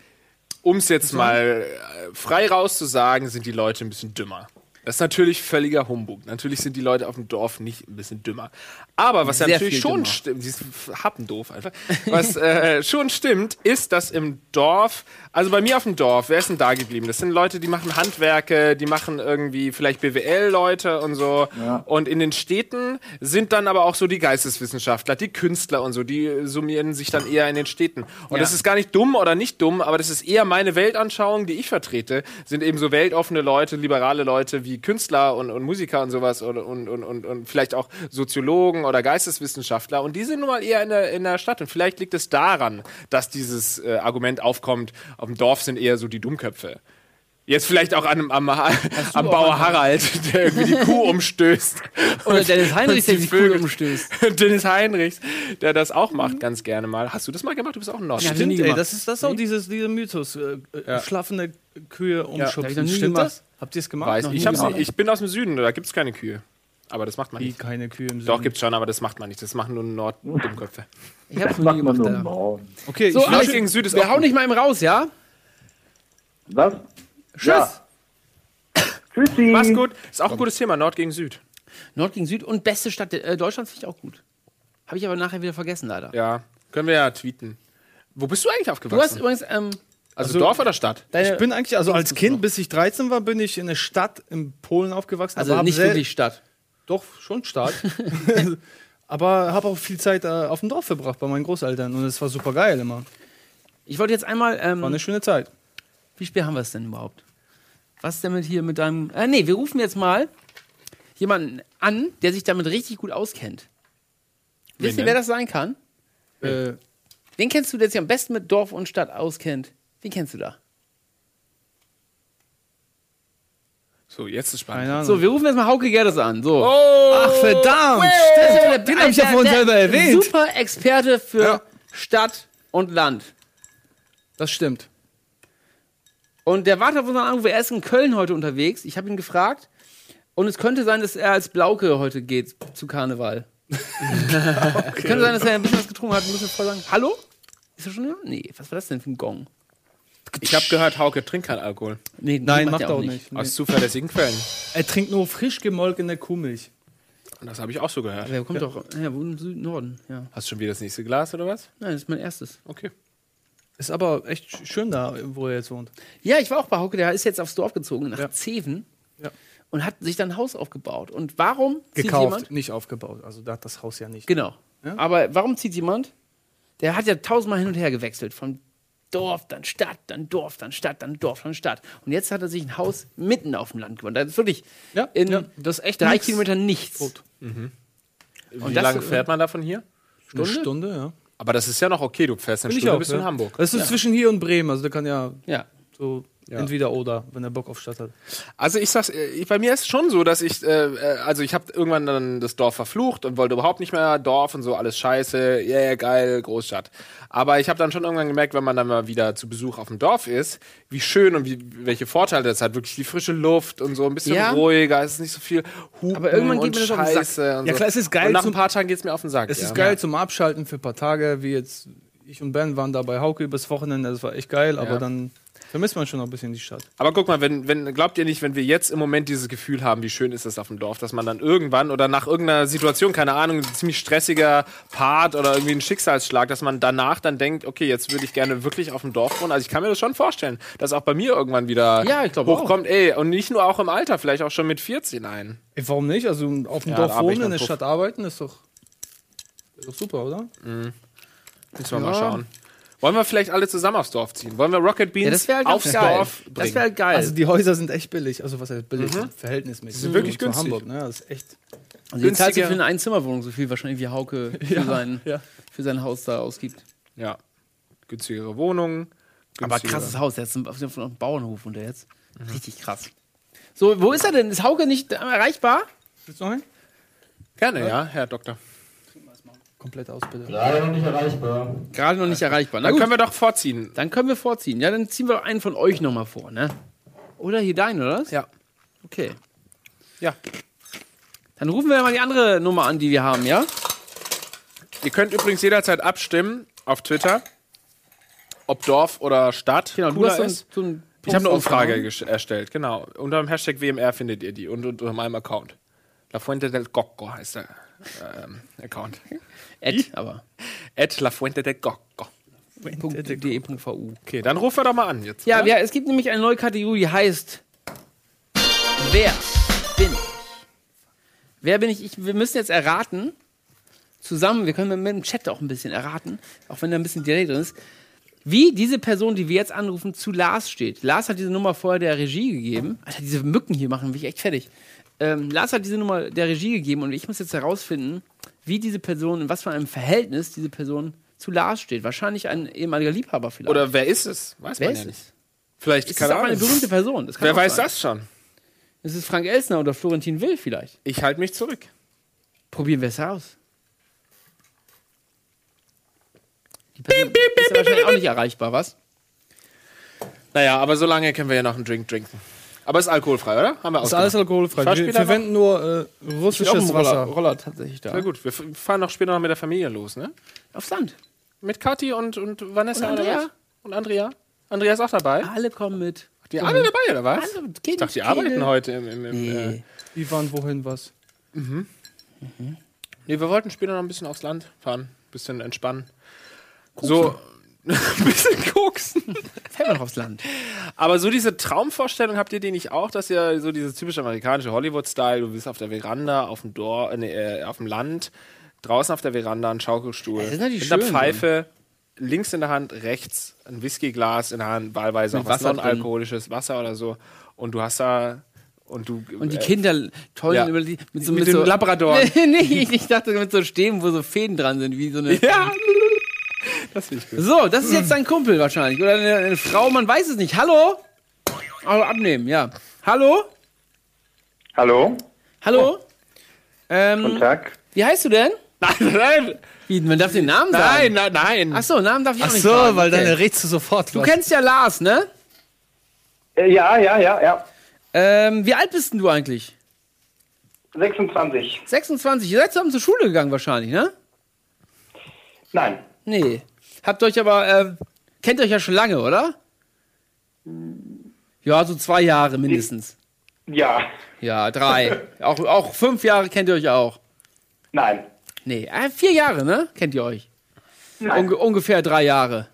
um es jetzt mal äh, frei rauszusagen, sind die Leute ein bisschen dümmer. Das ist natürlich völliger Humbug. Natürlich sind die Leute auf dem Dorf nicht ein bisschen dümmer. Aber was ja natürlich schon dümmer. stimmt, die sind happendoof einfach. Was äh, schon stimmt, ist, dass im Dorf, also bei mir auf dem Dorf, wer ist denn da geblieben? Das sind Leute, die machen Handwerke, die machen irgendwie vielleicht BWL-Leute und so. Ja. Und in den Städten sind dann aber auch so die Geisteswissenschaftler, die Künstler und so, die summieren sich dann eher in den Städten. Und Ja. das ist gar nicht dumm oder nicht dumm, aber das ist eher meine Weltanschauung, die ich vertrete, sind eben so weltoffene Leute, liberale Leute wie Künstler und, und Musiker und sowas und, und, und, und, und vielleicht auch Soziologen oder Geisteswissenschaftler. Und die sind nun mal eher in der, in der Stadt. Und vielleicht liegt es daran, dass dieses äh, Argument aufkommt, auf dem Dorf sind eher so die Dummköpfe. Jetzt vielleicht auch an, am, am Bauer Harald, der irgendwie die Kuh umstößt. Oder Dennis Heinrichs, der die Vögel- Kuh umstößt. Dennis Heinrichs, der das auch macht, ganz gerne mal. Hast du das mal gemacht? Du bist auch ein Nord. Stimmt, ey, das ist das ist auch dieses, dieser Mythos. Äh, äh, Ja. Schlafende Kühe umschubsen. nie Stimmt gemacht. das? Habt ihr es gemacht? Weiß, ich, gemacht. ich bin aus dem Süden, da gibt's keine Kühe. Aber das macht man Wie nicht. keine Kühe im Süden. Doch, gibt's schon, aber das macht man nicht. Das machen nur Nord-Dummköpfe. Ich hab's noch nie gemacht. Alter. Okay, So, ich gegen Süd ist wir hauen nicht mal eben raus, ja? Was? Tschüss. Ja. Tschüssi. Mach's gut. Ist auch ein gutes Thema, Nord gegen Süd. Nord gegen Süd und beste Stadt äh, Deutschlands finde ich auch gut. Habe ich aber nachher wieder vergessen, leider. Ja, können wir ja tweeten. Wo bist du eigentlich Du hast aufgewachsen? übrigens, ähm, also, also- Dorf oder Stadt? Ich bin eigentlich, also als Kind, bis ich 13 war, bin ich in der Stadt in Polen aufgewachsen. also nicht wirklich Stadt. Doch, schon Stadt. aber habe auch viel Zeit äh, auf dem Dorf verbracht bei meinen Großeltern und es war super geil immer. Ich wollte jetzt einmal, ähm, War eine schöne Zeit. Wie spät haben wir es denn überhaupt? Was ist denn mit hier mit deinem, äh, nee, wir rufen jetzt mal jemanden an, der sich damit richtig gut auskennt. Wen Wisst ihr, wer das sein kann? Äh, Wen kennst du, der sich am besten mit Dorf und Stadt auskennt? Wen kennst du da? So, jetzt ist spannend. So, wir rufen jetzt mal Hauke Gerdes an. So. Ach, verdammt! Stimmt, den habe ich ja vorhin selber der erwähnt. Super Experte für Ja. Stadt und Land. Das stimmt. Und der wartet auf unseren Anruf. Er ist in Köln heute unterwegs. Ich habe ihn gefragt. Und es könnte sein, dass er als Blauke heute geht zu Karneval. Es könnte sein, dass er ein bisschen was getrunken hat. Muss ich vorher sagen. Hallo? Ist er schon hier? Nee, was war das denn für ein Gong? Ich habe gehört, Hauke trinkt keinen Alkohol. Nee, Nein, macht macht er auch nicht. Nee. Aus zuverlässigen Quellen. Er trinkt nur frisch gemolkene Kuhmilch. Und das habe ich auch so gehört. Aber er kommt doch ja, wo im Süden, Norden. Ja. Hast du schon wieder das nächste Glas oder was? Nein, das ist mein erstes. Okay. Ist aber echt sch- schön da, wo er jetzt wohnt. Ja, ich war auch bei Hauke. Der ist jetzt aufs Dorf gezogen, nach Ja. Zeven. Ja. Und hat sich dann ein Haus aufgebaut. Und warum zieht Gekauft, jemand? nicht aufgebaut. Also da hat das Haus ja nicht. Genau. Ja? Aber warum zieht jemand? Der hat ja tausendmal hin und her gewechselt. Von Dorf, dann Stadt, dann Dorf, dann Stadt, dann Dorf, dann Stadt. Und jetzt hat er sich ein Haus mitten auf dem Land gewonnen. Das ist wirklich Ja, in ja, das ist echt drei nix. Kilometer nichts. Tot. Wie lange fährt man da von hier? Eine Stunde, ja. Aber das ist ja noch okay, du fährst eine Bin ich Stunde auch, bis in ja. Hamburg. Das ist zwischen hier und Bremen, also der kann ja Ja. so Ja. entweder oder, wenn er Bock auf Stadt hat. Also ich sag's, äh, bei mir ist es schon so, dass ich, äh, äh, also ich habe irgendwann dann das Dorf verflucht und wollte überhaupt nicht mehr Dorf und so, alles scheiße, yeah, geil, Großstadt. Aber ich habe dann schon irgendwann gemerkt, wenn man dann mal wieder zu Besuch auf dem Dorf ist, wie schön und wie, welche Vorteile das hat. Wirklich die frische Luft und so, ein bisschen Ja. ruhiger, es ist nicht so viel Hupen Aber irgendwann geht und mir das auf den Sack. Scheiße und Ja, so. klar, es ist geil Und nach ein paar Tagen geht's mir auf den Sack. Es ja. ist geil zum Abschalten für ein paar Tage, wie jetzt ich und Ben waren da bei Hauke übers Wochenende, das war echt geil, aber Ja. dann vermisst man schon noch ein bisschen die Stadt. Aber guck mal, wenn, wenn, glaubt ihr nicht, wenn wir jetzt im Moment dieses Gefühl haben, wie schön ist das auf dem Dorf, dass man dann irgendwann oder nach irgendeiner Situation, keine Ahnung, ein ziemlich stressiger Part oder irgendwie ein Schicksalsschlag, dass man danach dann denkt, okay, jetzt würde ich gerne wirklich auf dem Dorf wohnen. Also ich kann mir das schon vorstellen, dass auch bei mir irgendwann wieder Ja, ich glaube auch. hochkommt, ey, und nicht nur auch im Alter, vielleicht auch schon mit 14 ein. Ey, warum nicht? Also auf dem Ja, Dorf wohnen, in der Puff. Stadt arbeiten, ist doch, ist doch super, oder? Müssen wir mal Ja. schauen. Wollen wir vielleicht alle zusammen aufs Dorf ziehen? Wollen wir Rocket Beans Ja, das wäre halt aufs geil. Dorf bringen? Das wäre halt geil. Also die Häuser sind echt billig, also was heißt billig? Verhältnismäßig. sind wirklich zu günstig. Hamburg, ne? Das ist echt. also jetzt zahlt für eine Einzimmerwohnung so viel wahrscheinlich wie Hauke für, Ja, sein, ja. für sein Haus da ausgibt. ja. Günstigere Wohnungen. Aber günstigere- krasses Haus, der ist auf einem Bauernhof und der jetzt. Richtig krass. So, wo ist er denn? Ist Hauke nicht erreichbar? Willst du noch einen? Gerne, ja, Herr Doktor. Komplett aus, bitte. Leider noch nicht erreichbar. Gerade noch nicht erreichbar. Na Dann gut, können wir doch vorziehen. dann können wir vorziehen. Ja, dann ziehen wir einen von euch nochmal vor, ne? Oder hier deinen, oder? was? Ja. Okay. Ja. Dann rufen wir mal die andere Nummer an, die wir haben, ja? Ihr könnt übrigens jederzeit abstimmen auf Twitter, ob Dorf oder Stadt Genau, du cooler hast so, ein, ist. so ein Ich habe eine Umfrage erstellt, genau. Unter dem Hashtag WMR findet ihr die und unter meinem Account. La Fuente del Cocco heißt der ähm, Account. Ed, aber. At La Fuente del Cocco. .de.vu. Okay, dann rufen wir doch mal an jetzt. Ja, oder? ja, es gibt nämlich eine neue Kategorie, die heißt Wer bin ich? Wer bin ich? ich? Wir müssen jetzt erraten, zusammen, wir können mit dem Chat auch ein bisschen erraten, auch wenn da ein bisschen Delay drin ist, wie diese Person, die wir jetzt anrufen, zu Lars steht. Lars hat diese Nummer vorher der Regie gegeben. Alter, diese Mücken hier machen mich echt fertig. Ähm, Lars hat diese Nummer der Regie gegeben und ich muss jetzt herausfinden, wie diese Person, in was für einem Verhältnis diese Person zu Lars steht. Wahrscheinlich ein ehemaliger Liebhaber vielleicht. Oder wer ist es? Weiß wer man ist ja nicht. es? Vielleicht, ist das keine auch eine berühmte Person? Wer weiß sein. das schon? Es ist Frank Elsner oder Florentin Will vielleicht. Ich halte mich zurück. Probieren wir es aus. Die Person ist ja wahrscheinlich auch nicht erreichbar, was? Naja, aber so lange können wir ja noch einen Drink trinken. Aber ist alkoholfrei, oder? Haben wir ist alles alkoholfrei. Wir verwenden nur äh, Ich russisches Roller, Wasser. Roller tatsächlich da. Sehr gut. Wir f- fahren noch später noch mit der Familie los, ne? Aufs Land. Mit Kathi und, und Vanessa Und oder Andrea. was? Und Andrea? Andrea ist auch dabei? Alle kommen mit. Die alle dabei, oder was? Alle, Ich dachte, die arbeiten heute im... im, im Nee. äh, Die waren wohin was? nee, wir wollten später noch ein bisschen aufs Land fahren. Ein bisschen entspannen. So, ein bisschen koksen. Fährt man aufs Land. Aber so diese Traumvorstellung habt ihr die nicht auch, dass ihr so dieses typische amerikanische Hollywood-Style, du bist auf der Veranda, auf dem Dorf, äh, nee, äh, auf dem Land, draußen auf der Veranda, ein Schaukelstuhl, Das ist natürlich mit einer Pfeife, links in der Hand, rechts ein Whiskyglas in der Hand, wahlweise Mit auch was non-alkoholisches Wasser oder so. Und du hast da und du Und die äh, Kinder toll ja. über die, mit so Mit dem Labrador. Nee, ich dachte mit so Stäben, wo so Fäden dran sind, wie so eine. Ja. Das finde ich gut. So, das ist jetzt dein Kumpel wahrscheinlich. Oder eine, eine Frau, man weiß es nicht. Hallo? Also abnehmen, ja. Hallo? Hallo? Hallo? Ähm, Guten Tag. Wie heißt du denn? Nein, nein, Wie, man darf den Namen nein, sagen. nein, nein. Ach so, Namen darf ich auch Ach nicht so, sagen. weil okay. dann redest du sofort. Du was. kennst ja Lars, ne? Äh, ja, ja, ja, ja. Ähm, wie alt bist denn du eigentlich? 26. 26. Ihr seid zusammen zur Schule gegangen wahrscheinlich, ne? Nein. Nee. Habt euch aber, äh, kennt euch ja schon lange, oder? Ja, so zwei Jahre mindestens. Ja. Ja, drei. auch, auch fünf Jahre kennt ihr euch auch. Nein. Nee, äh, vier Jahre, ne? Kennt ihr euch? Nein. Unge ungefähr drei Jahre.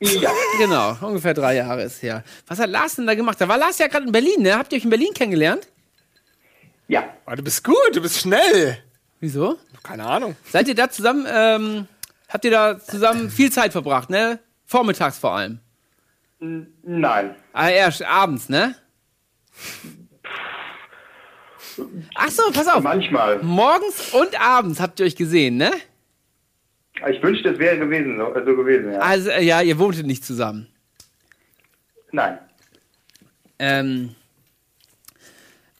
Ja. Genau, ungefähr drei Jahre ist her. Was hat Lars denn da gemacht? Da war Lars ja gerade in Berlin, ne? Habt ihr euch in Berlin kennengelernt? Ja. Oh, du bist gut, du bist schnell. Wieso? Keine Ahnung. Seid ihr da zusammen, ähm, habt ihr da zusammen viel Zeit verbracht, ne? Vormittags vor allem. Nein. Ah, erst abends, ne? Ach so, pass auf. Manchmal. Morgens und abends habt ihr euch gesehen, ne? Ich wünschte, es wäre gewesen, so, so gewesen, ja. Also, äh, ja, ihr wohntet nicht zusammen. Nein. Ähm,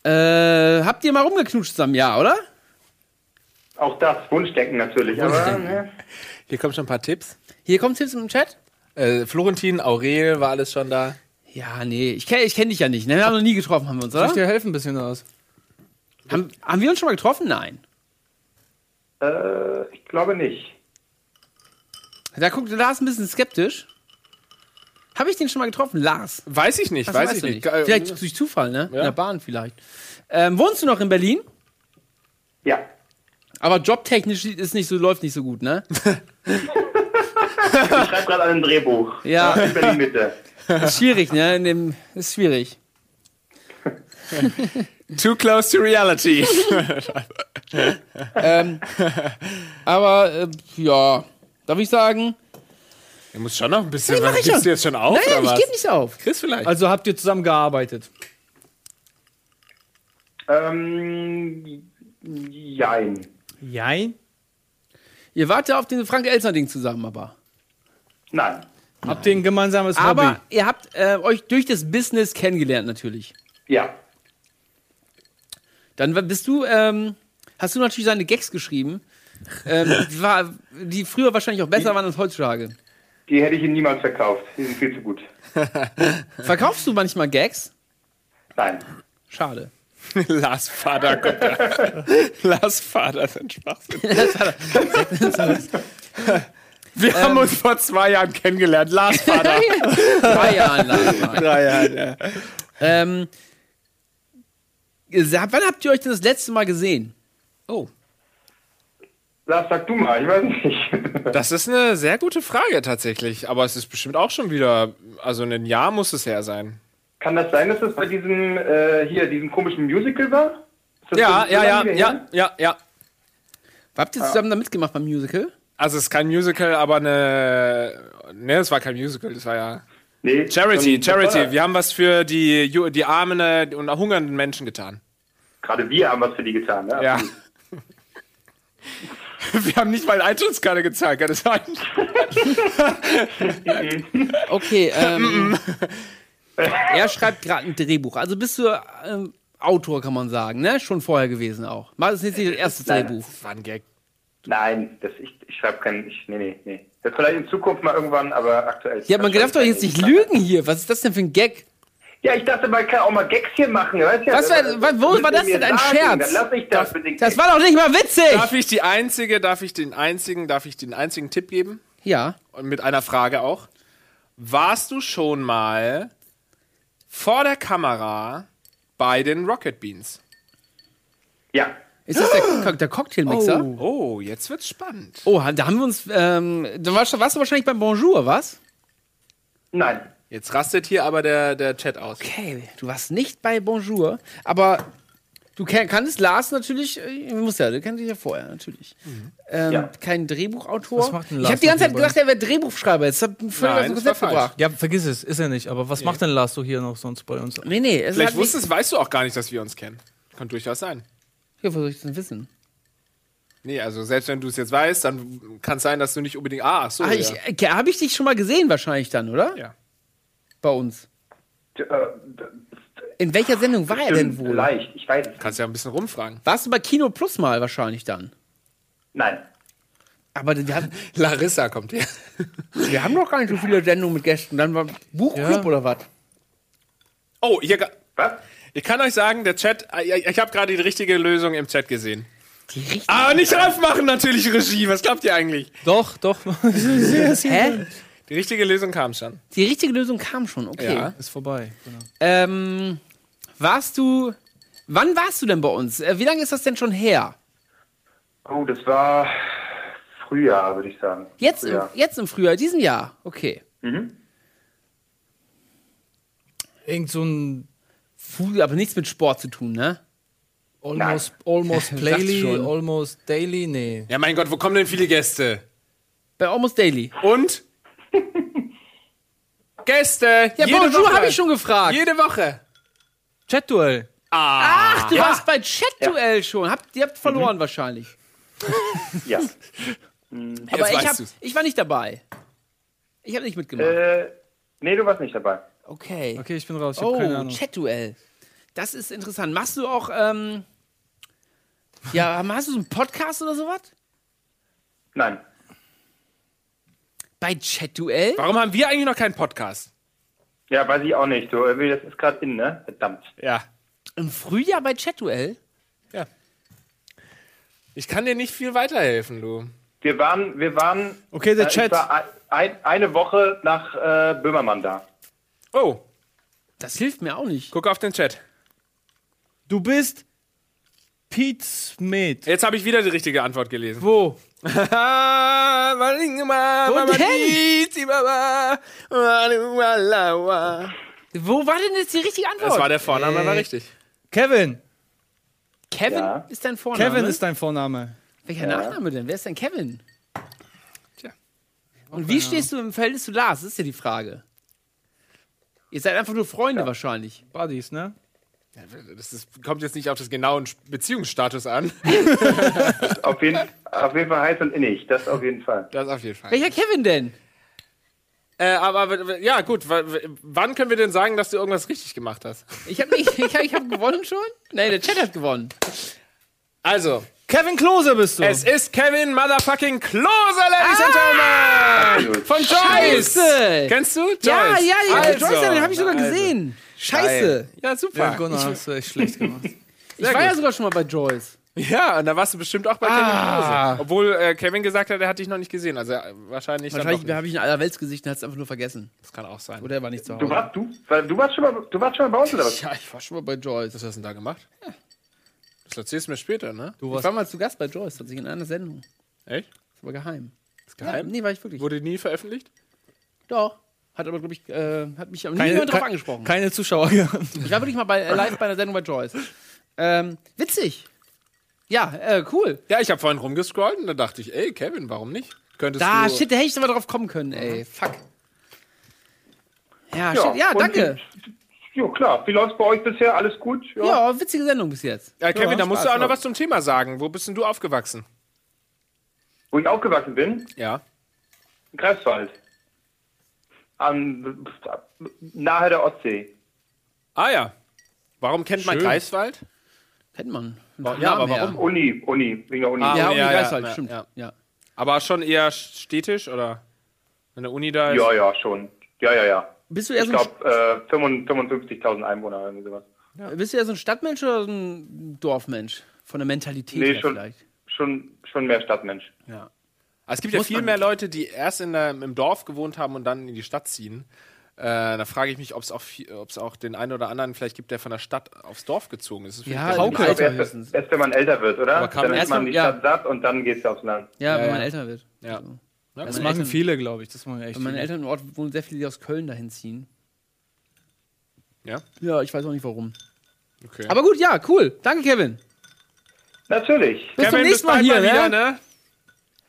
äh, habt ihr mal rumgeknutscht zusammen, ja, oder? Auch das, Wunschdenken natürlich, aber Wunschdenken. ne, Hier kommen schon ein paar Tipps. Hier kommt Tipps im Chat. Äh, Florentin, Aurel war alles schon da. Ja, nee, ich kenne ich kenn dich ja nicht, ne? Wir haben noch nie getroffen, haben wir uns, Soll ich oder? dir helfen ein bisschen aus? Haben, haben wir uns schon mal getroffen? Nein. äh, ich glaube nicht. Da guckt Lars ein bisschen skeptisch. Habe ich den schon mal getroffen? Lars. Weiß ich nicht, weiß weißt ich du nicht. Äh, Vielleicht durch Zufall, ne? Ja. In der Bahn vielleicht. Ähm, wohnst du noch in Berlin? Ja. Aber jobtechnisch ist nicht so, läuft nicht so gut, ne? Ich schreibe gerade an einem Drehbuch. Ja. In Berlin Mitte. Ist schwierig, ne? In dem, ist schwierig. Too close to reality. ähm, aber, äh, ja, darf ich sagen? Du musst schon noch ein bisschen. Nee, mach was ich gibst du jetzt schon auf? Nein, ich gebe nicht auf. Chris vielleicht. Also habt ihr zusammen gearbeitet? Ähm, jein. Jein. Ihr wart ja auf den Frank-Elster-Ding zusammen, aber. Nein. Habt ihr ein gemeinsames Aber Hobby? ihr habt äh, euch durch das Business kennengelernt, natürlich. Ja. Dann bist du, ähm, hast du natürlich seine Gags geschrieben, ähm, die war, die früher wahrscheinlich auch besser waren als heutzutage. Die hätte ich Ihnen niemals verkauft. Die sind viel zu gut. Verkaufst du manchmal Gags? Nein. Schade. Lars Vater kommt da. Lars Vater ist ein Schwachsinn. Wir haben uns vor zwei Jahren kennengelernt. Lars Vater. Drei Jahren lang. Drei Jahre, ja. Ähm, wann habt ihr euch denn das letzte Mal gesehen? Oh. Lars, sag du mal, ich weiß nicht. Das ist eine sehr gute Frage tatsächlich. Aber es ist bestimmt auch schon wieder. Also ein Jahr muss es her sein. Kann das sein, dass das bei diesem, äh, hier, diesem komischen Musical war? Ja, so ja, ja, her? ja, ja, ja. Habt ihr zusammen da mitgemacht beim Musical? Also es ist kein Musical, aber eine. Ne, es war kein Musical, das war ja. Nee, Charity, Charity. Wir haben was für die, die armen äh, und hungernden Menschen getan. Gerade wir haben was für die getan, ne? Ja. Wir haben nicht mal eine iTunes-Karte gezahlt, kann das sein? Okay, ähm, er schreibt gerade ein Drehbuch. Also bist du ähm, Autor, kann man sagen, ne? Schon vorher gewesen auch. Mal das ist jetzt nicht das erste Nein. Drehbuch. War ein Gag. Nein, das, ich, ich schreibe kein. Ich, nee, nee, nee. Das vielleicht in Zukunft mal irgendwann, aber aktuell. Ja, man darf doch jetzt nicht lügen hier. Was ist das denn für ein Gag? Ja, ich dachte, man kann auch mal Gags hier machen. Weißt du? Was war- wa- wo war das denn ein sagen, Scherz? Dann lass ich das den Das war doch nicht mal witzig! Darf ich die einzige, darf ich den einzigen, darf ich den einzigen Tipp geben? Ja. Und mit einer Frage auch. Warst du schon mal vor der Kamera bei den Rocket Beans? Ja. Ist das der, der Cocktailmixer? Oh. oh, jetzt wird's spannend. Oh, da haben wir uns. Ähm, da warst, warst du wahrscheinlich beim Bonjour, was? Nein. Jetzt rastet hier aber der, der Chat aus. Okay, du warst nicht bei Bonjour, aber du kannst Lars natürlich, äh, muss ja, du kennst dich ja vorher, natürlich. Ähm, Ja. Kein Drehbuchautor. Was macht denn ich Lars habe die ganze Zeit gedacht, er wäre Drehbuchschreiber. Jetzt hab ich völlig aus dem Konzept gebracht. Ja, vergiss es, ist er nicht. Aber was Nee. macht denn Lars so hier noch sonst bei uns? Nee, nee, es Vielleicht wusstest, weißt du auch gar nicht, dass wir uns kennen. Kann durchaus sein. Ja, wo soll ich das denn wissen? Nee, also selbst wenn du es jetzt weißt, dann kann es sein, dass du nicht unbedingt. Ah, ach so. ah, ich, ja. äh, habe ich dich schon mal gesehen wahrscheinlich dann, oder? Ja. Bei uns. Äh, In welcher Sendung war er denn wohl? Vielleicht, ich weiß es. Kannst ja ein bisschen rumfragen. Warst du bei Kino Plus mal wahrscheinlich dann? Nein. Aber wir haben, Larissa kommt hier. wir haben doch gar nicht so viele Sendungen mit Gästen. Dann war Buchclub Ja. oder was? Oh, hier. Was? Ich kann euch sagen, der Chat, äh, ich ich habe gerade die richtige Lösung im Chat gesehen. Die richtige? Aber nicht aufmachen natürlich Regie. Was glaubt ihr eigentlich? Doch, doch. Hä? Die richtige Lösung kam schon. Die richtige Lösung kam schon, okay. Ja. Ist vorbei. Genau. Ähm, warst du. Wann warst du denn bei uns? Äh, wie lange ist das denn schon her? Oh, das war Frühjahr, würde ich sagen. Jetzt, im, Frühjahr. jetzt im Frühjahr, diesen Jahr. Okay. Mhm. Irgend so ein Puh, aber nichts mit Sport zu tun, ne? Almost, almost Sag's Playly. Almost Daily, nee. Ja, mein Gott, wo kommen denn viele Gäste? Bei Almost Daily. Und? Gäste! Ja, jede Bonjour Woche. habe ich schon gefragt. Jede Woche. Chat-Duell. Ah. Ach, du Ja. warst bei Chat-Duell schon. Habt, ihr habt verloren wahrscheinlich. Ja. Aber ich, hab, ich war nicht dabei. Ich habe nicht mitgemacht. Äh, nee, du warst nicht dabei. okay. Okay, ich bin raus. Ich hab Oh, keine Ahnung. Chat-Duell. Das ist interessant. Machst du auch, ähm, ja, hast du so einen Podcast oder sowas? Nein. Bei Chat-Duell? Warum haben wir eigentlich noch keinen Podcast? Ja, weiß ich auch nicht. Du, das ist gerade in, ne? Verdammt. Ja. Im Frühjahr bei Chat-Duell? Ich kann dir nicht viel weiterhelfen, Lu. Wir waren, wir waren. Okay, der äh, ich Chat. war ein, eine Woche nach äh, Böhmermann da. Oh, Das hilft mir auch nicht. guck auf den Chat. Du bist Pete Smith. Jetzt habe ich wieder die richtige Antwort gelesen. Wo? Wo Wo war denn jetzt die richtige Antwort? Das war der Vorname, Äh, war richtig. Kevin. Kevin Ja. ist dein Vorname. Kevin ist dein Vorname. Welcher Nachname denn? Wer ist denn Kevin? Tja. Und wie stehst du im Verhältnis zu Lars? Das ist ja die Frage. Ihr seid einfach nur Freunde wahrscheinlich. Buddies, ne? Das ist, kommt jetzt nicht auf das genauen Beziehungsstatus an. Auf jeden, auf jeden Fall heiß und innig. Das auf jeden Fall. Das auf jeden Fall. Welcher Kevin denn? Äh, aber ja, gut. Wann können wir denn sagen, dass du irgendwas richtig gemacht hast? Ich habe nicht, ich hab, ich hab gewonnen schon? Nein, der Chat hat gewonnen. Also, Kevin Klose bist du. es ist Kevin Motherfucking Klose, Ladies and Gentlemen! Von Joyce! Scheiße! Kennst du? Joyce? Ja, ja, ja, Also. Joyce, den habe ich sogar Also. gesehen. Scheiße. Ja, ja, super. Gunnar, hast du echt schlecht gemacht. Ich war ja sogar schon mal bei Joyce. Ja, und da warst du bestimmt auch bei Ah. Kevin Klose. Obwohl äh, Kevin gesagt hat, er hat dich noch nicht gesehen. Also äh, wahrscheinlich, Wahrscheinlich habe ich ein Allerweltsgesicht und hat es einfach nur vergessen. Das kann auch sein. Oder er war nicht zu Hause. Du warst, du, du warst schon mal, du warst schon mal bei uns oder was? ja, ich war schon mal bei Joyce. Was hast du denn da gemacht? Das erzählst du mir später, ne? Du Ich warst war mal zu Gast bei Joyce, tatsächlich in einer Sendung. Echt? Das war geheim. Ist geheim? Ja, nee, war ich wirklich. Wurde nie veröffentlicht? Doch. Hat aber, glaube ich, äh, hat mich aber nie keine, jemand drauf angesprochen. keine Zuschauer gehabt. Ich war wirklich mal bei, äh, live bei einer Sendung bei Joyce. Ähm, witzig. Ja, äh, cool. Ja, ich habe vorhin rumgescrollt und da dachte ich, ey, Kevin, warum nicht? Könntest Da, du... shit, da hätte ich aber drauf kommen können, ey. Fuck. Ja, Ja, shit, ja, danke. Jo, klar. Wie läuft's bei euch bisher? Alles gut? Ja. witzige Sendung bis jetzt. Ja, Kevin, Ja, da musst Spaß du auch noch was zum Thema sagen. Wo bist denn du aufgewachsen? Wo ich aufgewachsen bin? Ja. In Greifswald. An, nahe der Ostsee. Ah ja. Warum kennt man Schön. Greifswald? Kennt man. Ja, aber warum? Uni, Uni, wegen der Uni. Ah, Ja, Uni, Uni Greifswald, stimmt. Ja. Ja. Aber schon eher städtisch oder? Wenn der Uni da ist? Ja, ja, schon. Ja, ja, ja. Bist du eher ich so ein glaube, äh, 55.000 Einwohner, irgendwie sowas. Bist du eher so ein Stadtmensch oder so ein Dorfmensch? Von der Mentalität Nee, her schon, vielleicht. schon, schon mehr Stadtmensch. Ja. Aber es gibt ja Muss viel man mehr Leute, die erst in der, im Dorf gewohnt haben und dann in die Stadt ziehen. Äh, da frage ich mich, ob es auch, viel- auch den einen oder anderen vielleicht gibt, der von der Stadt aufs Dorf gezogen ist. Ja, Hauke Alter Erst, höchstens. erst wenn man älter wird, oder? Aber Dann man ist erst man mal- die ja. Stadt satt und dann geht's aufs Land. Ja, Ja, wenn man ja. älter wird. Ja. Also, Ja, Das machen Eltern- viele, glaube ich. Das machen echt Bei meinen. Eltern im Ort wohnen sehr viele, die aus Köln dahin ziehen. Ja? Ja, ich weiß auch nicht warum. Okay. Aber gut, ja, cool. Danke, Kevin. Natürlich. Bis zum Kevin, nächsten Mal bald hier, wieder, ne? ne?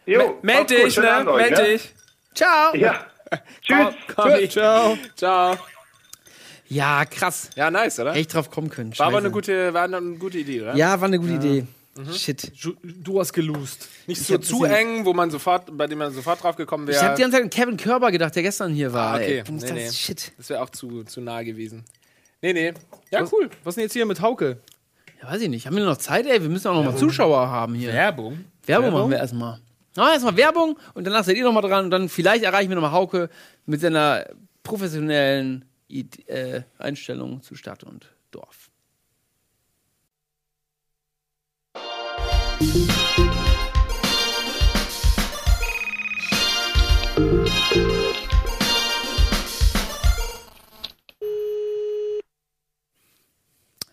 Jo, Meld dich, ne? Meld ne? dich. Ciao. Ja. Tschüss. Komm, Ciao. Ciao. Ja, krass. Ja, nice, oder? Hätte ich drauf kommen können. War aber eine gute, war eine gute Idee, oder? Ja, war eine gute Idee. Shit. Du, hast gelost. Nicht Ich so hab zu eng, wo man sofort, bei dem man sofort drauf gekommen wäre. Ich habe die ganze Zeit an Kevin Körber gedacht, der gestern hier war. ah, okay. Nee, dachte, nee. Shit. Das wäre auch zu, zu nah gewesen. Nee, nee. Ja, Was- cool. Was ist denn jetzt hier mit Hauke? Ja, weiß ich nicht. Haben wir noch Zeit, ey? Wir müssen auch noch mal Zuschauer haben hier. Werbung. Werbung, machen wir erstmal. Ah, erstmal Werbung und danach seid ihr noch mal dran und dann vielleicht erreichen wir noch mal Hauke mit seiner professionellen äh, Einstellung zu Stadt und Dorf.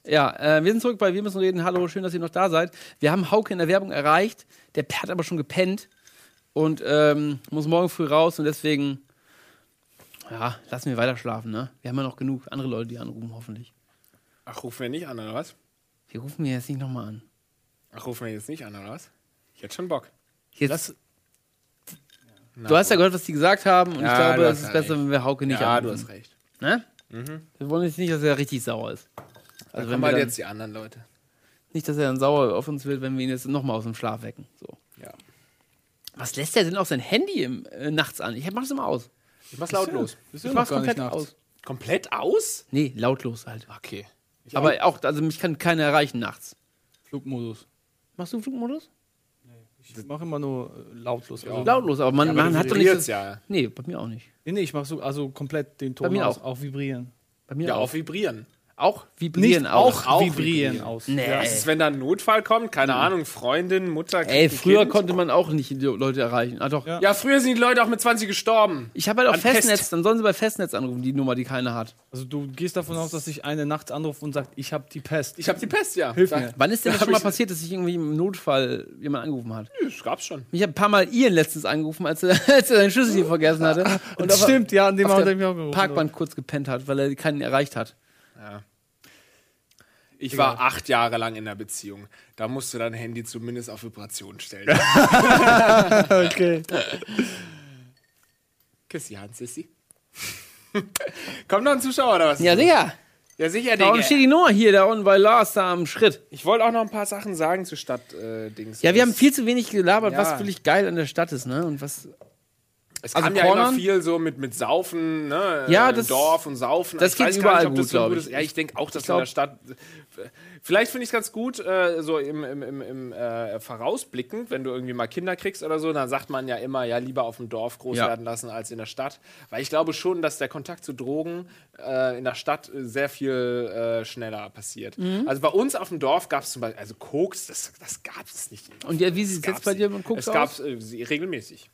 Ja, äh, wir sind zurück bei Wir müssen reden. Hallo, schön, dass ihr noch da seid. Wir haben Hauke in der Werbung erreicht. Der hat aber schon gepennt und ähm, muss morgen früh raus und deswegen, ja, lassen wir weiter schlafen, ne? Wir haben ja noch genug andere Leute, die anrufen, hoffentlich. Ach, rufen wir nicht an, oder was? Wir rufen mir jetzt nicht nochmal an. Ach, rufen wir jetzt nicht an, oder was? Ich hätte schon Bock. Jetzt, du hast ja gehört, was die gesagt haben und Ja, ich glaube, du es hast ist ja besser, recht. wenn wir Hauke nicht Ja, anrufen. du hast recht. Ne? Mhm. Wir wollen jetzt nicht, dass er richtig sauer ist. Also Also wenn wir halt dann, jetzt die anderen Leute. nicht, dass er dann sauer auf uns wird, wenn wir ihn jetzt nochmal aus dem Schlaf wecken. So. Ja. Was lässt er denn auch sein Handy im, äh, nachts an? Ich mach's immer aus. Ich mach's lautlos. Ich mach's komplett aus. Komplett aus? Nee, lautlos halt. Okay. Aber auch, also mich kann keiner erreichen nachts. Flugmodus. Machst du Flugmodus? Ich mache immer nur äh, lautlos. Also, Lautlos, aber man, Ja, aber man hat doch nicht. Das, ja. Nee, bei mir auch nicht. Nee, nee, ich mache so, also komplett den Ton Bei mir aus, auch. auch vibrieren. Bei mir Ja, auch. auf Vibrieren. Auch vibrieren Nicht auch. auch, vibrieren aus. Nee. Was ist, wenn da ein Notfall kommt? Keine Ahnung, Freundin, Mutter, Ey, früher kind? konnte man auch nicht die Leute erreichen. Ah, doch. Ja. Ja, früher sind die Leute auch mit 20 gestorben. Ich habe halt auch An Festnetz, Pest. dann sollen sie bei Festnetz anrufen, die Nummer, die keiner hat. Also du gehst davon aus, dass sich eine nachts anruft und sagt, ich habe die Pest. Ich habe die Pest, ja. Hilf mir. Wann ist denn Da das schon mal ich- passiert, dass sich irgendwie im Notfall jemand angerufen hat? Das gab's schon. Ich habe ein paar Mal Ian letztens angerufen, als er, als er seinen Schlüssel hier vergessen hatte. Und auf- Stimmt, ja, an dem auf hat der er mich auch gerufen. Parkbank kurz gepennt hat, weil er keinen erreicht hat. Ja. Ich war acht Jahre lang in einer Beziehung. Da musst du dein Handy zumindest auf Vibration stellen. okay. Küss die Hand, Sissi. Kommt noch ein Zuschauer oder was? Ja, sicher. Ja, sicher, Da unten steht Digga. die Nummer hier, da unten bei Lars, da am Schritt. Ich wollte auch noch ein paar Sachen sagen zu Stadt-Dings. Ja, wir haben viel zu wenig gelabert, Ja. was wirklich geil an der Stadt ist, ne? Und was. Es also kam ja immer Cornern? viel so mit, mit Saufen, ne? Ja, äh, das- Dorf und Saufen. das Ich geht überall nicht, ob gut, das so glaub gut ich. ist. Ja, ich denke auch, dass glaub- in der Stadt. Vielleicht finde ich es ganz gut, äh, so im, im, im, im äh, vorausblickend, wenn du irgendwie mal Kinder kriegst oder so, dann sagt man ja immer, ja, lieber auf dem Dorf groß Ja. werden lassen als in der Stadt. Weil ich glaube schon, dass der Kontakt zu Drogen äh, in der Stadt sehr viel äh, schneller passiert. Mhm. Also bei uns auf dem Dorf gab es zum Beispiel, also Koks, das, das gab es nicht. Und ja, wie sieht es jetzt bei dir mit Koks Es gab aus? äh, sie- regelmäßig.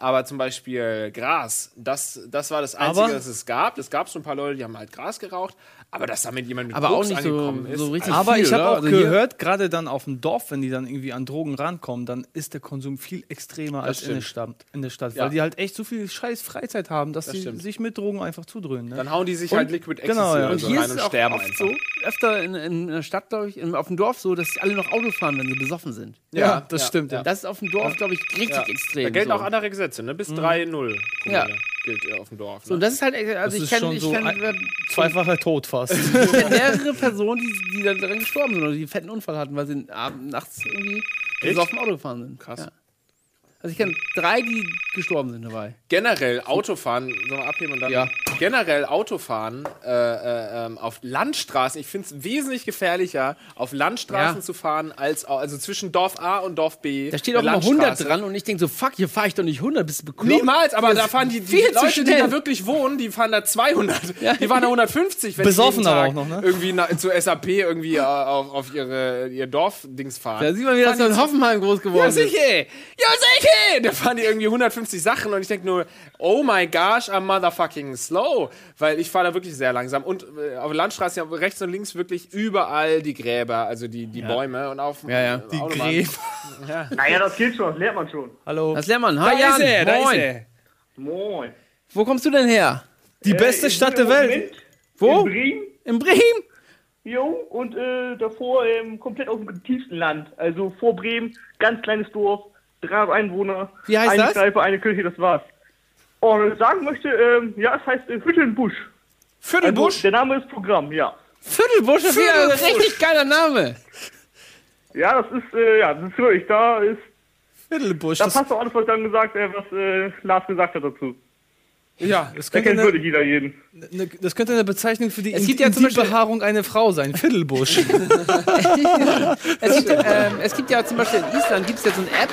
Aber zum Beispiel Gras, das, das war das Einzige, Aber- das es gab. Es gab so ein paar Leute, die haben halt Gras geraucht, aber dass damit jemand mit Aber auch Koks nicht so- angekommen ist. so richtig Aber viel, ich habe oder? auch Also gehört, gerade dann auf dem Dorf, wenn die dann irgendwie an Drogen rankommen, dann ist der Konsum viel extremer als in der. Stadt. In der Stadt Ja. Weil die halt echt so viel scheiß Freizeit haben, dass Das sie stimmt. sich mit Drogen einfach zudröhnen. Ne? Dann hauen die sich Und- halt Liquid Ecstasy genau, ja. Und so hier rein ist und auch sterben oft einfach. so, öfter in, in der Stadt, glaube ich, auf dem Dorf so, dass alle noch Auto fahren, wenn sie besoffen sind. Ja, das stimmt, ja. Das ist auf dem Dorf, glaube ich, richtig Ja. extrem. Da gelten so. auch andere Gesetze, ne? Bis 3-0 Ja. Gilt äh, auf dem Dorf. So, und Ne? das ist halt, also Das ich kenne so kenn, ein- Zweifacher Tod fast. ich kenn mehrere Personen, die, die dann daran gestorben sind oder die einen fetten Unfall hatten, weil sie abends, nachts irgendwie so auf dem Auto gefahren sind. Krass. Ja. Also ich kenne drei, die gestorben sind dabei. Generell Autofahren, sollen wir abheben und dann. Ja. Generell Autofahren äh, äh, ähm, auf Landstraßen. Ich finde es wesentlich gefährlicher, auf Landstraßen Ja. zu fahren, als also zwischen Dorf A und Dorf B. Da steht auch eine immer 100 Landstraße. dran und ich denke so, fuck, hier fahre ich doch nicht 100, bist du bekloppt? Niemals, aber da fahren die, die Leute, die da wirklich wohnen, die fahren da 200. Die fahren da 150, wenn Besoffen aber auch noch, ne? irgendwie na, zu SAP irgendwie äh, auf, auf ihre, ihr Dorfdings fahren. Da sieht man, wie das in Hoffenheim groß geworden Ja, ist. sicher! Ja, sicher! Da fahren die irgendwie 150 Sachen und ich denke nur, oh my gosh, I'm motherfucking slow. Weil ich fahre da wirklich sehr langsam. Und äh, auf der Landstraße, ja, rechts und links wirklich überall die Gräber, also die, die Bäume und auf Ja, ja. äh, Die Autobahn. Gräber. Ja. Naja, das geht schon, das lernt man schon. Hallo. Das lernt man. Da Hi, Jan. ist er, da ist Moin. er. Moin. Wo kommst du denn her? Die beste ich Stadt der Welt. Wo? In Bremen. In Bremen? Jo, und äh, davor ähm, komplett aus dem tiefsten Land. Also vor Bremen, ganz kleines Dorf, 300 Einwohner. Wie heißt eine das? Kneipe, eine Kirche, das war's. Und ich sagen möchte, ähm, ja, es heißt äh, Viertelbusch. Viertelbusch? Also, der Name ist Programm, ja. Viertelbusch, das ist ein richtig geiler Name. Ja, das ist, äh, ja, das ist wirklich, da ist, Viertelbusch. da Das, passt auch alles, was dann gesagt, äh, was äh, Lars gesagt hat dazu. Ja, das, Da könnte kennt eine, wirklich jeder jeden. eine, das könnte eine Bezeichnung für die Es gibt ja zum Beispiel- Behaarung einer Frau sein. Viertelbusch. es, gibt, ähm, es gibt ja zum Beispiel in Island gibt es ja so eine App,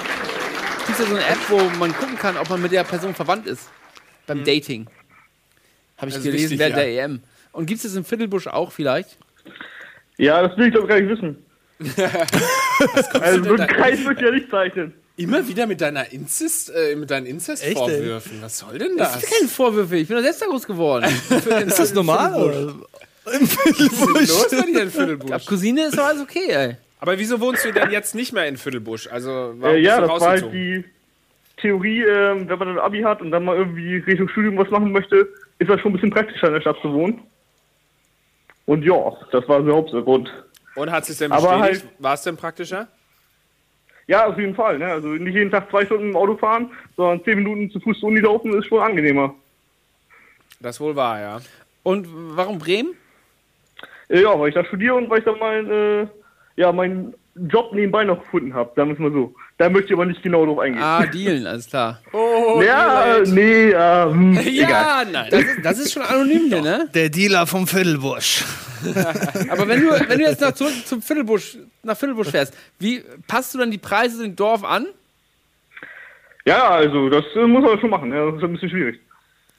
gibt's ja so eine App, wo man gucken kann, ob man mit der Person verwandt ist. Beim Dating. Habe ich Das gelesen wichtig, während ja. der EM. Und gibt es das in Viertelbusch auch vielleicht? Ja, das will ich doch gar nicht wissen. also, so ein Kreis wird ja nicht zeichnen. Immer wieder mit deiner Inzest, äh, mit deinen Inzest-Vorwürfen. Was soll denn das? Das sind keine Vorwürfe, ich bin doch selbst da groß geworden. Ist das normal? Oder? Was ist denn los bei dir in Viertelbusch? Ab Cousine ist doch alles okay, ey. Aber wieso wohnst du denn jetzt nicht mehr in Viertelbusch? Also, warum Äh, ja, das war halt die Theorie, ähm, wenn man dann Abi hat und dann mal irgendwie Richtung Studium was machen möchte, ist das schon ein bisschen praktischer in der Stadt zu wohnen. Und ja, das war der Hauptgrund. Und hat es denn bestätigt? halt- War es denn praktischer? Ja, auf jeden Fall. Ne? Also nicht jeden Tag zwei Stunden im Auto fahren, sondern zehn Minuten zu Fuß zur Uni laufen ist schon angenehmer. Das wohl war, ja. Und warum Bremen? Äh, ja, weil ich da studiere und weil ich da mein, äh, ja, meinen Job nebenbei noch gefunden habe, sagen wir es mal so. Da möchte ich aber nicht genau drauf eingehen. Ah, dealen, alles klar. Oh, ja, äh, nee, äh, hm, Ja, egal. nein. Das ist, das ist schon anonym hier, ne? Der Dealer vom Viertelbusch. Aber wenn du, wenn du jetzt nach zurück zum Viertelbusch, nach Viertelbusch fährst, wie passt du dann die Preise im Dorf an? Ja, also das äh, muss man schon machen. Ja, das ist ein bisschen schwierig.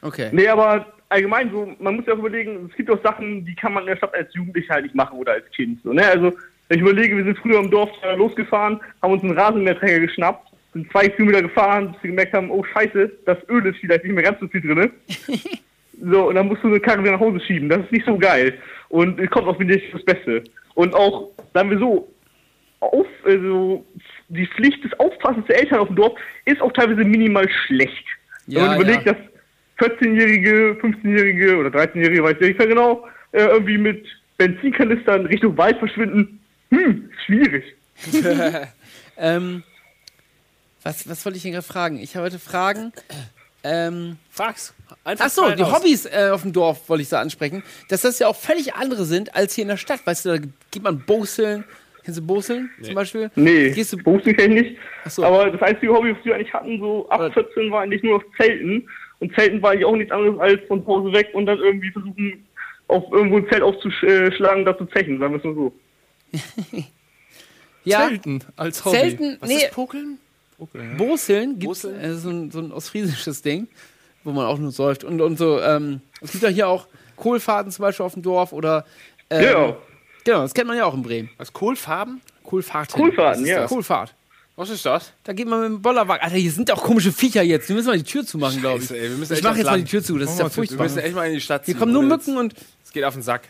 Okay. Nee, aber allgemein so, man muss ja auch überlegen, es gibt auch Sachen, die kann man in der Stadt als Jugendlicher halt nicht machen oder als Kind. So, ne? Also, wenn ich überlege, wir sind früher im Dorf losgefahren, haben uns einen Rasenmäherträger geschnappt, sind zwei Kilometer gefahren, bis wir gemerkt haben, oh scheiße, das Öl ist vielleicht nicht mehr ganz so viel drin. so, und dann musst du eine Karre wieder nach Hause schieben. Das ist nicht so geil. Und es kommt auch wieder nicht das Beste. Und auch, sagen wir so, auf, also, die Pflicht des Aufpassens der Eltern auf dem Dorf ist auch teilweise minimal schlecht. Ja, Wenn man überlegt, ja. dass 14-Jährige, 15-Jährige oder 13-Jährige, weiß ich nicht mehr genau, äh, irgendwie mit Benzinkanistern Richtung Wald verschwinden, hm, schwierig. ähm, was, was wollte ich denn gerade fragen? Ich wollte fragen. Ähm, Frag's. Einfach Ach so, frei die raus. Hobbys äh, auf dem Dorf wollte ich da ansprechen. Dass das ja auch völlig andere sind als hier in der Stadt. Weißt du, da geht man Boseln. Kennst du Boseln zum Beispiel? Nee, Gehst du Boxen kenne ich nicht. Ach so. Aber das einzige Hobby, was wir eigentlich hatten, so ab 14, war eigentlich nur noch Zelten. Und Zelten war eigentlich auch nichts anderes als von zu Hause weg und dann irgendwie versuchen, auf irgendwo ein Zelt aufzuschlagen, da zu zechen, sagen wir es mal so. Ja. Zelten als Hobby. Zelten, Was nee. ist Pokeln? Boseln gibt äh, so, ein, so ein ostfriesisches Ding, wo man auch nur säuft. Und, und so, ähm, es gibt ja hier auch Kohlfahrten zum Beispiel auf dem Dorf oder. Ähm, Ja. Genau, das kennt man ja auch in Bremen. Was, Kohlfarben? Kohlfahrten. Kohlfahrten, ja. das? Kohlfahrt. Was ist das? Da geht man mit dem Bollerwagen. Alter, hier sind auch komische Viecher jetzt. Wir müssen mal die Tür zumachen, glaube ich. Ey, wir müssen ich mache jetzt mal Land. die Tür zu. Das ist ja Wir furchtbar. müssen echt mal in die Stadt Hier ziehen, kommen nur Mücken und. Es geht auf den Sack.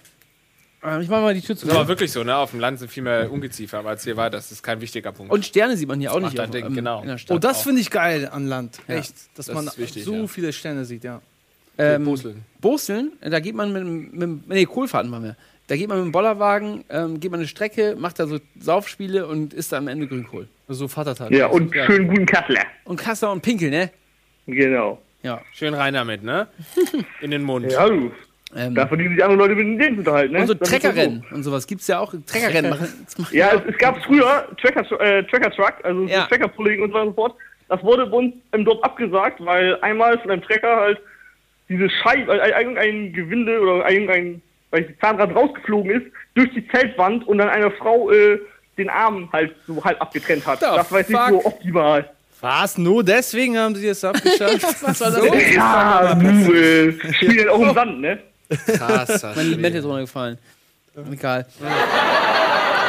Äh, Ich mache mal die Tür zu. Das ist aber wirklich so, ne? Auf dem Land sind viel mehr Ungeziefer, aber als hier war, das ist kein wichtiger Punkt. Und Sterne sieht man hier auch nicht auf, Ding, ähm, genau. in der Stadt. Oh, das finde ich geil an Land. Ja. Echt. Dass Das man ist wichtig, so ja. viele Sterne sieht, ja. Ähm, Boseln. Boseln, da geht man mit, dem- mit nee, Kohlfahrten machen wir. Da geht man mit dem Bollerwagen, ähm, geht man eine Strecke, macht da so Saufspiele und isst da am Ende Grünkohl. So Vatertag. Ja, und schön guten Kassler. Und Kassler und Pinkel, ne? Genau. Ja. Schön rein damit, ne? In den Mund. Ja, du. Ähm, Da verdienen sich andere Leute mit dem Lebensunterhalt, ne? und so Treckerrennen und sowas gibt's ja auch. Treckerrennen machen. Ja, es, es gab früher Tracker, äh, Tracker Truck, also Ja. so Tracker Pulling und so weiter und so fort. das wurde bei uns im Dorf abgesagt, weil einmal von einem Trecker halt diese Scheibe, äh, irgendein Gewinde oder irgendein weil die Zahnrad rausgeflogen ist, durch die Zeltwand und dann eine Frau äh, den Arm halt so halb abgetrennt hat. das weiß ich fuck? so optimal. Was? Nur deswegen haben sie es abgeschafft? Was war das? So? Ja, du spielen auch im Sand, ne? Krasser Mein Limette ist runtergefallen. Egal.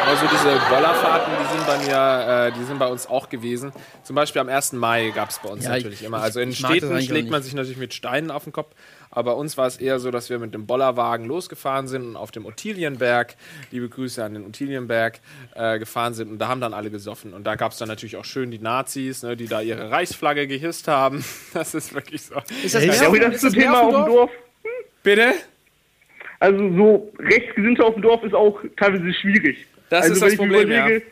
Also diese Bollerfahrten, die sind bei mir, äh, die sind bei uns auch gewesen. Zum Beispiel am 1. Mai gab es bei uns Ja, natürlich ich- immer. Also in Städten schlägt man sich natürlich mit Steinen auf den Kopf. Aber bei uns war es eher so, dass wir mit dem Bollerwagen losgefahren sind und auf dem Ottilienberg, liebe Grüße an den Ottilienberg, äh, gefahren sind. Und da haben dann alle gesoffen. Und da gab es dann natürlich auch schön die Nazis, ne, die da ihre Reichsflagge gehisst haben. Das ist wirklich so. Ist das Ja, ist zum Thema auf dem Dorf? Dorf. Bitte? Also so Rechtsgesinnte auf dem Dorf ist auch teilweise schwierig. Das also, ist das ich mir Problem, ja. überlege,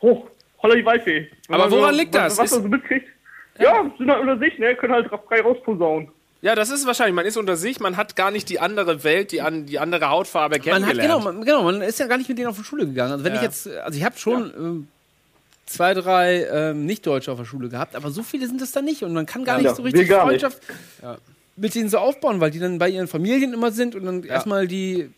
Hoch, holla die Waldfee. Aber woran so, liegt das? Was, was Ist- man so mitkriegt. Ja, sind halt unter sich, ne? Können halt frei rausposaunen. Ja, das ist wahrscheinlich. Man ist unter sich, man hat gar nicht die andere Welt, die, an, die andere Hautfarbe Man hat, kennengelernt. genau, man, genau, man ist ja gar nicht mit denen auf die Schule gegangen. Also wenn Ja. ich jetzt, also ich habe schon ähm, zwei, drei ähm, Nicht-Deutsche auf der Schule gehabt, aber so viele sind es da nicht und man kann gar Ja. nicht so Ja, richtig wir gar mit denen so aufbauen, weil die dann bei ihren Familien immer sind und dann erstmal die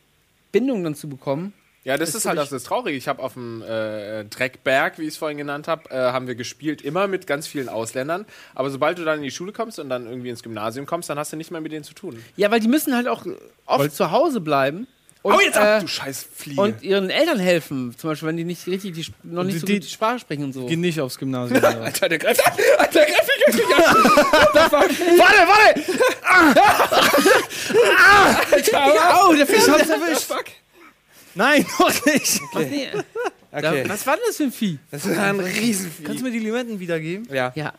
Bindung dann zu bekommen. Ja, das Ist ist halt auch das Traurige. Ich habe auf dem äh, Dreckberg, wie ich es vorhin genannt habe, äh, haben wir gespielt, immer mit ganz vielen Ausländern. Aber sobald du dann in die Schule kommst und dann irgendwie ins Gymnasium kommst, dann hast du nicht mehr mit denen zu tun. Ja, weil die müssen halt auch oft zu Hause bleiben. Und, jetzt ab, äh, du scheiß Fliege. Und ihren Eltern helfen, zum Beispiel, wenn die nicht richtig die, Sp- noch nicht die- so gut die Sprache sprechen und so. Geh nicht aufs Gymnasium. Alter, der greift an! Alter, der greift warte, warte! Alter, Au, der Fisch hat's erwischt. Fuck. Nein, noch nicht. Okay. Da, was war denn das für ein Vieh? Das ist ein Riesenvieh. Kannst du mir die Limetten wiedergeben? Ja. Ja.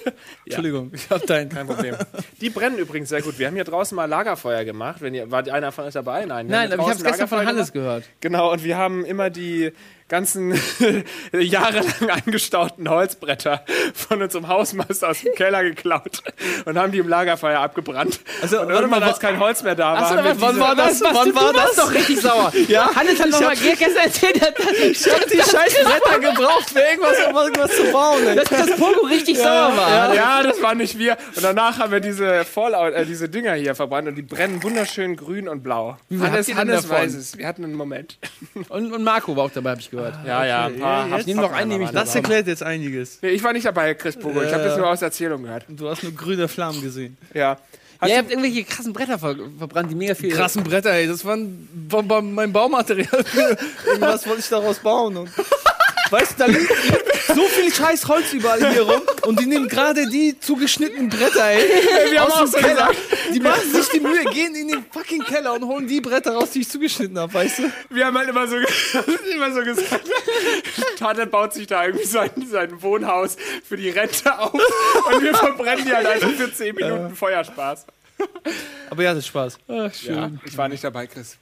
Entschuldigung, ich hab deinen. Kein Problem. Die brennen übrigens sehr gut. Wir haben hier draußen mal Lagerfeuer gemacht. Wenn ihr, war einer von euch dabei? Nein. Nein, aber ich habe gestern von Hannes gemacht. gehört. Genau, und wir haben immer die ganzen jahrelang angestauten Holzbretter von unserem Hausmeister aus dem Keller geklaut und haben die im Lagerfeuer abgebrannt. Also, und irgendwann, mal, als kein Holz mehr da war, haben wann war das? Wann war das? doch richtig sauer. Ja? Hannes hat noch Ich mal hab- gestern erzählt, dass Ich hab die scheiß Bretter gebraucht für irgendwas, um irgendwas zu bauen. Ey. dass das Pogo richtig sauer war. Ja, ja, das waren nicht wir. Und danach haben wir diese Fallout, äh, diese Dinger hier verbrannt und die brennen wunderschön grün und blau. Wie Hannes, Hannes weiß es. Wir hatten einen Moment. Und, und Marco war auch dabei, habe ich gehört. Ja, ja, ein paar. jetzt- Haft- Nimm noch einen, nehme ich Das erklärt jetzt einiges. Nee, ich war nicht dabei, Chris Pogo. Ich habe Äh. das nur aus Erzählung gehört. Du hast nur grüne Flammen gesehen. Ja. Ja, ihr habt irgendwelche krassen Bretter ver verbrannt, die mega viel. Krassen Bretter, ey. Das waren mein Baumaterial. Irgendwas wollte ich daraus bauen. Weißt du, da liegt so viel scheiß Holz überall hier rum. Und die nehmen gerade die zugeschnittenen Bretter, ey. wir haben aus auch dem Keller. gesagt. Die machen sich die Mühe, gehen in den fucking Keller und holen die Bretter raus, die ich zugeschnitten habe, weißt du? Wir haben halt immer so, immer so gesagt, Tata baut sich da irgendwie sein, sein Wohnhaus für die Rente auf und wir verbrennen die halt einfach für 10 Minuten Feuerspaß. Aber ja, das ist Spaß. Ach, schön. Ja, ich war nicht dabei, Chris.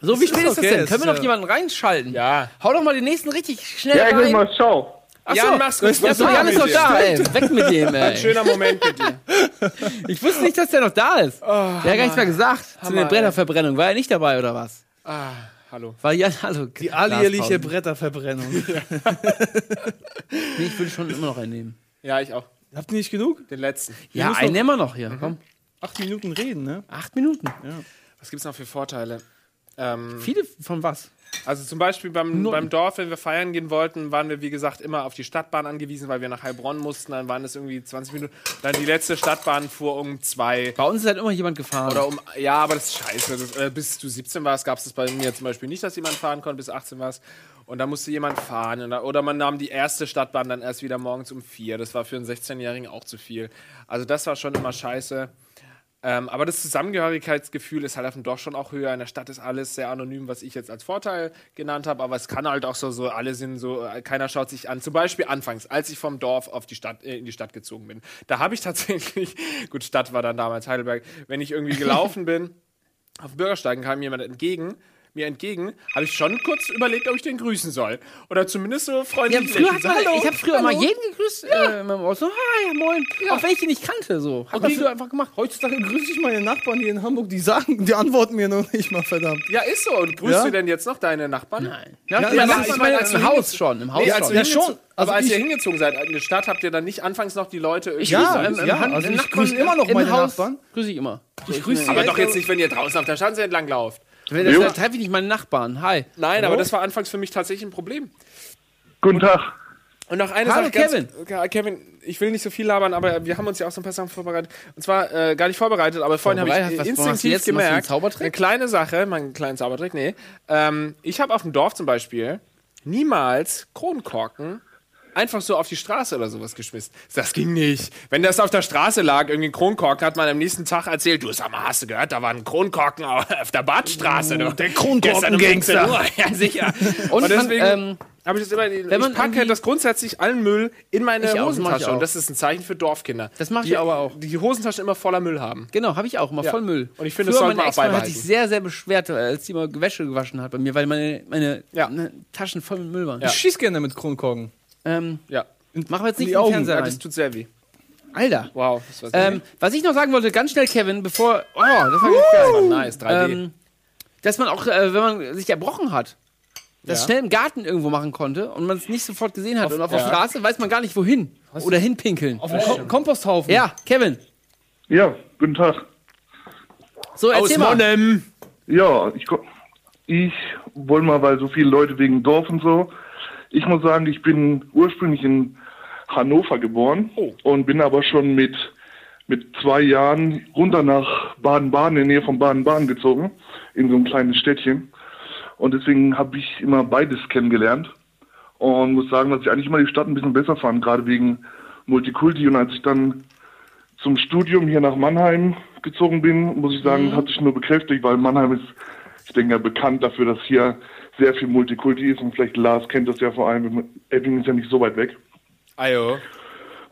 So, wie spät ist ist das okay, denn? Können wir noch ja- jemanden reinschalten? Ja. Hau doch mal den nächsten richtig schnell Ja, ich will rein. mal, ciao. Achso, Ja, mach's gut. Ja, so, Jan ist noch da, ey. Weg mit dem, Ein ey. schöner Moment mit dir. Ich wusste nicht, dass der noch da ist. der hat gar nichts mehr gesagt zu Hammer, der Bretterverbrennung. War er nicht dabei, oder was? Ah, hallo. War Jan, hallo. Die alljährliche Bretterverbrennung. Nee, ich würde schon immer noch einen nehmen. Ja, ich auch. Habt ihr nicht genug? Den letzten. Ja, einen nehmen wir noch hier. Komm. Acht Minuten reden, ne? Acht Minuten. Was gibt's noch für Vorteile? Ähm, Viele von was? Also zum Beispiel beim, Nur- beim Dorf, wenn wir feiern gehen wollten, waren wir wie gesagt immer auf die Stadtbahn angewiesen, weil wir nach Heilbronn mussten. Dann waren es irgendwie 20 Minuten. Dann die letzte Stadtbahn fuhr um zwei. Bei uns ist halt immer jemand gefahren. Oder um, ja, aber das ist scheiße. Das, äh, bis du 17 warst, gab es das bei mir zum Beispiel nicht, dass jemand fahren konnte, bis 18 warst. Und da musste jemand fahren. Und Oder man nahm die erste Stadtbahn dann erst wieder morgens um vier. Das war für einen 16-Jährigen auch zu viel. Also das war schon immer scheiße. Ähm, aber das Zusammengehörigkeitsgefühl ist halt auf dem Dorf schon auch höher. In der Stadt ist alles sehr anonym, was ich jetzt als Vorteil genannt habe. Aber es kann halt auch so, so alle sind so, äh, keiner schaut sich an. Zum Beispiel anfangs, als ich vom Dorf auf die Stadt, äh, in die Stadt gezogen bin. Da habe ich tatsächlich, gut, Stadt war dann damals Heidelberg, wenn ich irgendwie gelaufen bin, auf Bürgersteigen kam jemand entgegen mir entgegen, habe ich schon kurz überlegt, ob ich den grüßen soll. Oder zumindest so Ja, freundlich früher lächeln. hat man, Hallo, ich habe früher hallo. mal jeden gegrüßt. Äh, in meinem Haus. so, hi, moin. Auch wenn ich die nicht kannte. So. Hat man früher einfach gemacht. Heutzutage grüße ich meine Nachbarn hier in Hamburg, die sagen, die antworten mir noch nicht mal, verdammt. Ja, ist so. Und grüßt Ja? du denn jetzt noch deine Nachbarn? Nein. Ja, Ja, ja, ja, das ich ist meine, mein, als im Haus schon. Im Haus Nee, als schon. Ja, schon. Also aber als ihr hingezogen seid in die Stadt, habt ihr dann nicht anfangs noch die Leute irgendwie Ja, im, ja, Hand- also ich grüße immer noch meine Haus Nachbarn. Grüße ich immer. Ich grüße Aber doch jetzt nicht, wenn ihr draußen auf der Straße entlang lauft. Das treffe ich nicht meine Nachbarn. Hi. Nein, aber das war anfangs für mich tatsächlich ein Problem. Guten Tag. Und noch eine Hallo, Sache, ganz, Ja, Kevin, ich will nicht so viel labern, aber wir haben uns ja auch so ein paar Sachen vorbereitet. Und zwar äh, gar nicht vorbereitet, aber vorhin habe ich Was- instinktiv jetzt? Gemerkt, Zaubertrick? eine kleine Sache, meinen kleinen Zaubertrick, nee. Ähm, ich habe auf dem Dorf zum Beispiel niemals Kronkorken einfach so auf die Straße oder sowas geschmissen. Das ging nicht. Wenn das auf der Straße lag, irgendwie ein Kronkorken, hat man am nächsten Tag erzählt, du sag mal, hast du gehört, da war ein Kronkorken auf der Badstraße. du. der um Kronkorken-Gangster. 16 Uhr. Ja, sicher. Und Und, man, deswegen ähm, habe ich das immer, wenn man ich packe das grundsätzlich allen Müll in meine Ich ich Hosentasche. auch. Und das ist ein Zeichen für Dorfkinder. Das mache ich aber auch. Die Hosentasche immer voller Müll haben. Genau, habe ich auch immer Ja. voll Müll. Und ich finde, das sollte man meine auch Ex-Freundin hat beibehalten. sich sehr, sehr beschwert, als die mal Wäsche gewaschen hat bei mir, weil meine, meine Ja. ne, Taschen voll mit Müll waren. Ich schieß gerne mit Kronkorken. Ähm, Ja. machen wir jetzt nicht den Augen. Fernseher ja, rein. das tut sehr weh. Alter. Wow. Das war Ähm, was ich noch sagen wollte, ganz schnell, Kevin, bevor. Oh, das war ganz geil. nice, 3D. Ähm, dass man auch, äh, wenn man sich erbrochen hat, das Ja. schnell im Garten irgendwo machen konnte und man es nicht sofort gesehen hat. und auf der ja. Straße weiß man gar nicht wohin. Oder hinpinkeln. Auf dem Kom Komposthaufen. Ja, Kevin. Ja, guten Tag. So, erzähl mal. Monnem. Ja, ich, ich wollte mal, weil so viele Leute wegen Dorf und so. Ich muss sagen, ich bin ursprünglich in Hannover geboren und bin aber schon mit, mit zwei Jahren runter nach Baden-Baden, in der Nähe von Baden-Baden gezogen, in so ein kleines Städtchen. Und deswegen habe ich immer beides kennengelernt und muss sagen, dass ich eigentlich immer die Stadt ein bisschen besser fand, gerade wegen Multikulti. Und als ich dann zum Studium hier nach Mannheim gezogen bin, muss ich sagen, hat sich nur bekräftigt, weil Mannheim ist, ich denke, bekannt dafür, dass hier sehr viel Multikulti ist und vielleicht Lars kennt das ja vor allem, Epping ist ja nicht so weit weg. Ayo.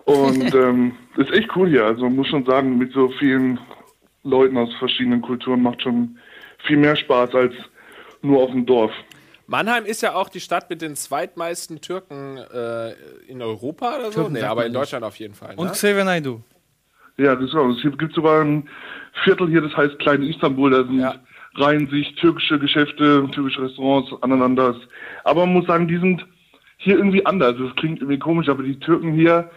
Und ähm, ist echt cool hier. Also muss schon sagen, mit so vielen Leuten aus verschiedenen Kulturen macht schon viel mehr Spaß als nur auf dem Dorf. Mannheim ist ja auch die Stadt mit den zweitmeisten Türken äh, in Europa oder so. Türken Nee, aber man in nicht. Deutschland auf jeden Fall. Und ne? Xavier Naidoo. Ja, das ist auch. Es gibt sogar ein Viertel hier, das heißt Klein Istanbul. Da sind Ja. Reihen sich türkische Geschäfte, türkische Restaurants aneinander. Aber man muss sagen, die sind hier irgendwie anders. Das klingt irgendwie komisch, aber die Türken hier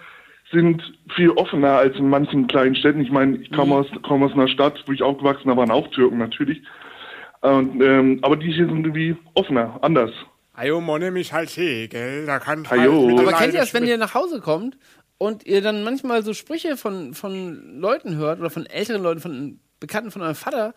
sind viel offener als in manchen kleinen Städten. Ich meine, ich komme aus, komme aus einer Stadt, wo ich aufgewachsen bin, da waren auch Türken natürlich. Und, ähm, aber die hier sind irgendwie offener, anders. Ayo, Monne mich halt hey, gell? Da kann Ayo. halt Aber kennt ihr das, wenn ihr nach Hause kommt und ihr dann manchmal so Sprüche von, von Leuten hört oder von älteren Leuten, von Bekannten von eurem Vater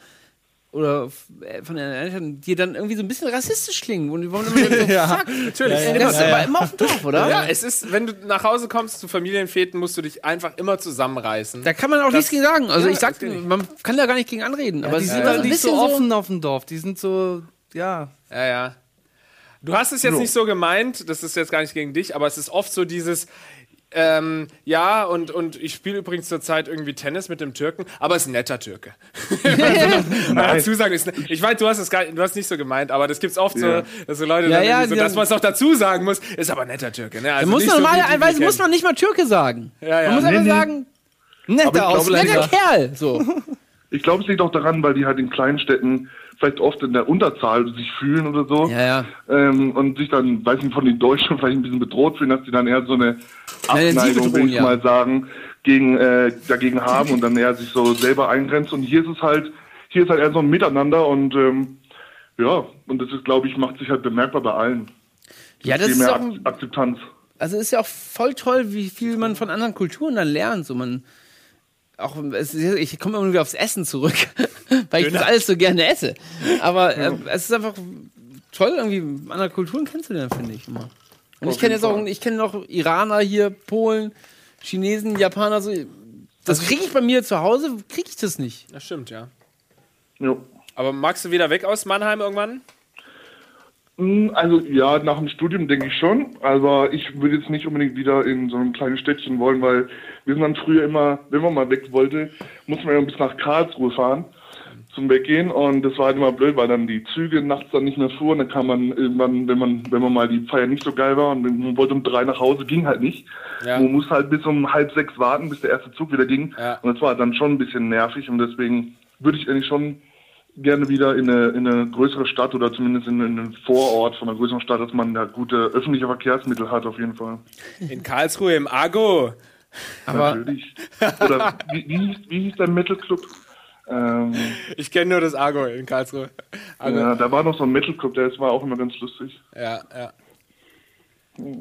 oder äh, von den Eltern, die dann irgendwie so ein bisschen rassistisch klingen und die wollen immer so, Ja. fuck. Natürlich. Ja, das ist aber immer auf dem Dorf, oder? Ja, es ist, wenn du nach Hause kommst zu Familienfäten, musst du dich einfach immer zusammenreißen. Da kann man auch Das- nichts gegen sagen. Also Ja, ich sag, man kann da gar nicht gegen anreden. aber die sind halt ein nicht so offen auf dem Dorf. Die sind so, ja. Ja, ja. Du hast es jetzt So. nicht so gemeint, das ist jetzt gar nicht gegen dich, aber es ist oft so dieses, ähm, ja, und, und ich spiele übrigens zurzeit irgendwie Tennis mit dem Türken, aber ist ein netter Türke. Dazu sagen, ist, ne- ich weiß, du hast es gar, du hast nicht so gemeint, aber das gibt's oft Ja. so, dass so Leute Ja, ja, so, dass man es auch dazu sagen muss, ist aber ein netter Türke. Ne? Da Also muss nicht man so, wir normalerweise muss man nicht mal Türke sagen. Ja, ja. Man muss Nee, einfach nee. sagen, Netter glaube, Ausländer. netter Kerl. So. Ich glaube, es liegt auch daran, weil die halt in kleinen Städten vielleicht oft in der Unterzahl sich fühlen oder so. Ja, ja. Ähm, und sich dann, weiß nicht, von den Deutschen vielleicht ein bisschen bedroht fühlen, dass die dann eher so eine Abneigung, will ich ja. mal sagen, gegen, äh, dagegen haben und dann eher sich so selber eingrenzt. Und hier ist es halt, hier ist halt eher so ein Miteinander und ähm, ja, und das ist, glaube ich, macht sich halt bemerkbar bei allen. Ja, das ist auch, Ak Akzeptanz. also ist ja auch voll toll, wie viel man von anderen Kulturen dann lernt. So man auch ich komme immer wieder aufs Essen zurück, weil ich das alles so gerne esse. Aber äh, es ist einfach toll, irgendwie andere Kulturen kennenzulernen, finde ich immer. Und ich kenne jetzt auch, ich kenne noch Iraner hier, Polen, Chinesen, Japaner. So, das kriege ich bei mir zu Hause, kriege ich das nicht. Das stimmt, ja. Jo. Aber magst du wieder weg aus Mannheim irgendwann? Mm, Also ja, nach dem Studium denke ich schon, aber ich würde jetzt nicht unbedingt wieder in so ein kleines Städtchen wollen, weil wir sind dann früher immer, wenn man mal weg wollte, musste man ja bis nach Karlsruhe fahren, zum Weggehen und das war halt immer blöd, weil dann die Züge nachts dann nicht mehr fuhren. Dann kam man irgendwann, wenn man, wenn man mal die Feier nicht so geil war und man wollte um drei nach Hause, ging halt nicht. Ja. Man muss halt bis um halb sechs warten, bis der erste Zug wieder ging. Ja. Und das war dann schon ein bisschen nervig und deswegen würde ich eigentlich schon gerne wieder in eine, in eine größere Stadt oder zumindest in, in einen Vorort von einer größeren Stadt, dass man da gute öffentliche Verkehrsmittel hat auf jeden Fall. In Karlsruhe im Argo. Aber Natürlich. Oder wie, wie, hieß, wie hieß der Metal Club? Ähm, Ich kenne nur das Argo in Karlsruhe. Argo. ja, da war noch so ein Metal Club, der war auch immer ganz lustig. Ja, ja.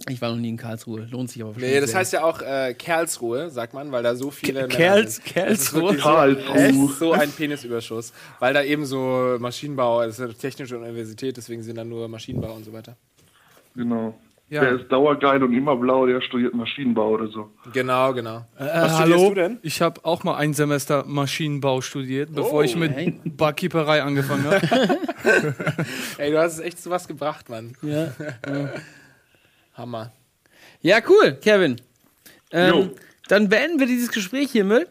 Ich war noch nie in Karlsruhe. Lohnt sich aber Nee, das sehr. heißt ja auch äh, Kerlsruhe, sagt man, weil da so viele Kerls-. Kerlsruhe? Karlsruhe. So, echt so ein Penisüberschuss. Weil da eben so Maschinenbau, das ist eine technische Universität, deswegen sind da nur Maschinenbau und so weiter. Genau. Ja. Der ist dauergeil und immer blau, der studiert Maschinenbau oder so. Genau, genau. Äh, Was studierst hallo, du denn? ich habe auch mal ein Semester Maschinenbau studiert, bevor Oh, ich mit hey. Barkeeperei angefangen habe. Ey, du hast es echt zu was gebracht, Mann. Ja. Hammer. ja, cool, Kevin. Jo. Ähm, dann beenden wir dieses Gespräch hiermit.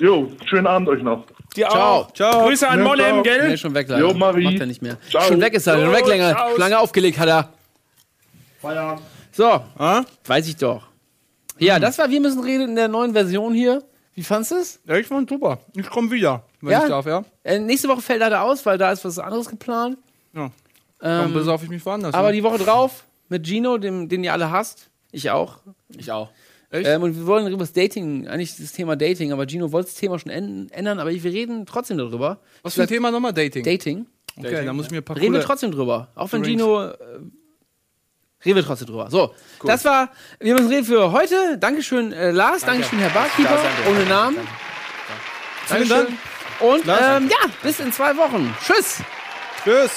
Jo, schönen Abend euch noch. Dir Ciao. auch. Ciao. Grüße an Ja, Mollem, gell? Nee, schon weg leider. Jo, Marie. Macht er nicht mehr. Ciao. Schon weg ist er, schon weg länger. ciao. Lange aufgelegt hat er. Feierabend. So, Ah? weiß ich doch. Ja, das war Wir müssen reden in der neuen Version hier. Wie fandest du es? Ja, ich fand super. Ich komme wieder, wenn Ja? ich darf, ja. Äh, nächste Woche fällt leider aus, weil da ist was anderes geplant. ja. Dann Ähm, besaufe ich mich woanders. aber ne? die Woche drauf mit Gino, dem, den ihr alle hasst. Ich auch. Ich auch. Echt? Ähm, und wir wollen über das Dating, eigentlich das Thema Dating, aber Gino wollte das Thema schon änd- ändern, aber wir reden trotzdem darüber. Was für ein Thema nochmal? Dating. Dating. okay, da muss ich mir ein paar Reden wir trotzdem drüber. Auch wenn Drinks. Gino. Äh, reden wir trotzdem drüber. So, das war. Wir müssen reden für heute. Dankeschön, äh, Lars. Dankeschön, Herr Barkeeper. Ohne Namen. Vielen Dankeschön. Dank. Und ähm, ja, bis in zwei Wochen. Tschüss. Tschüss.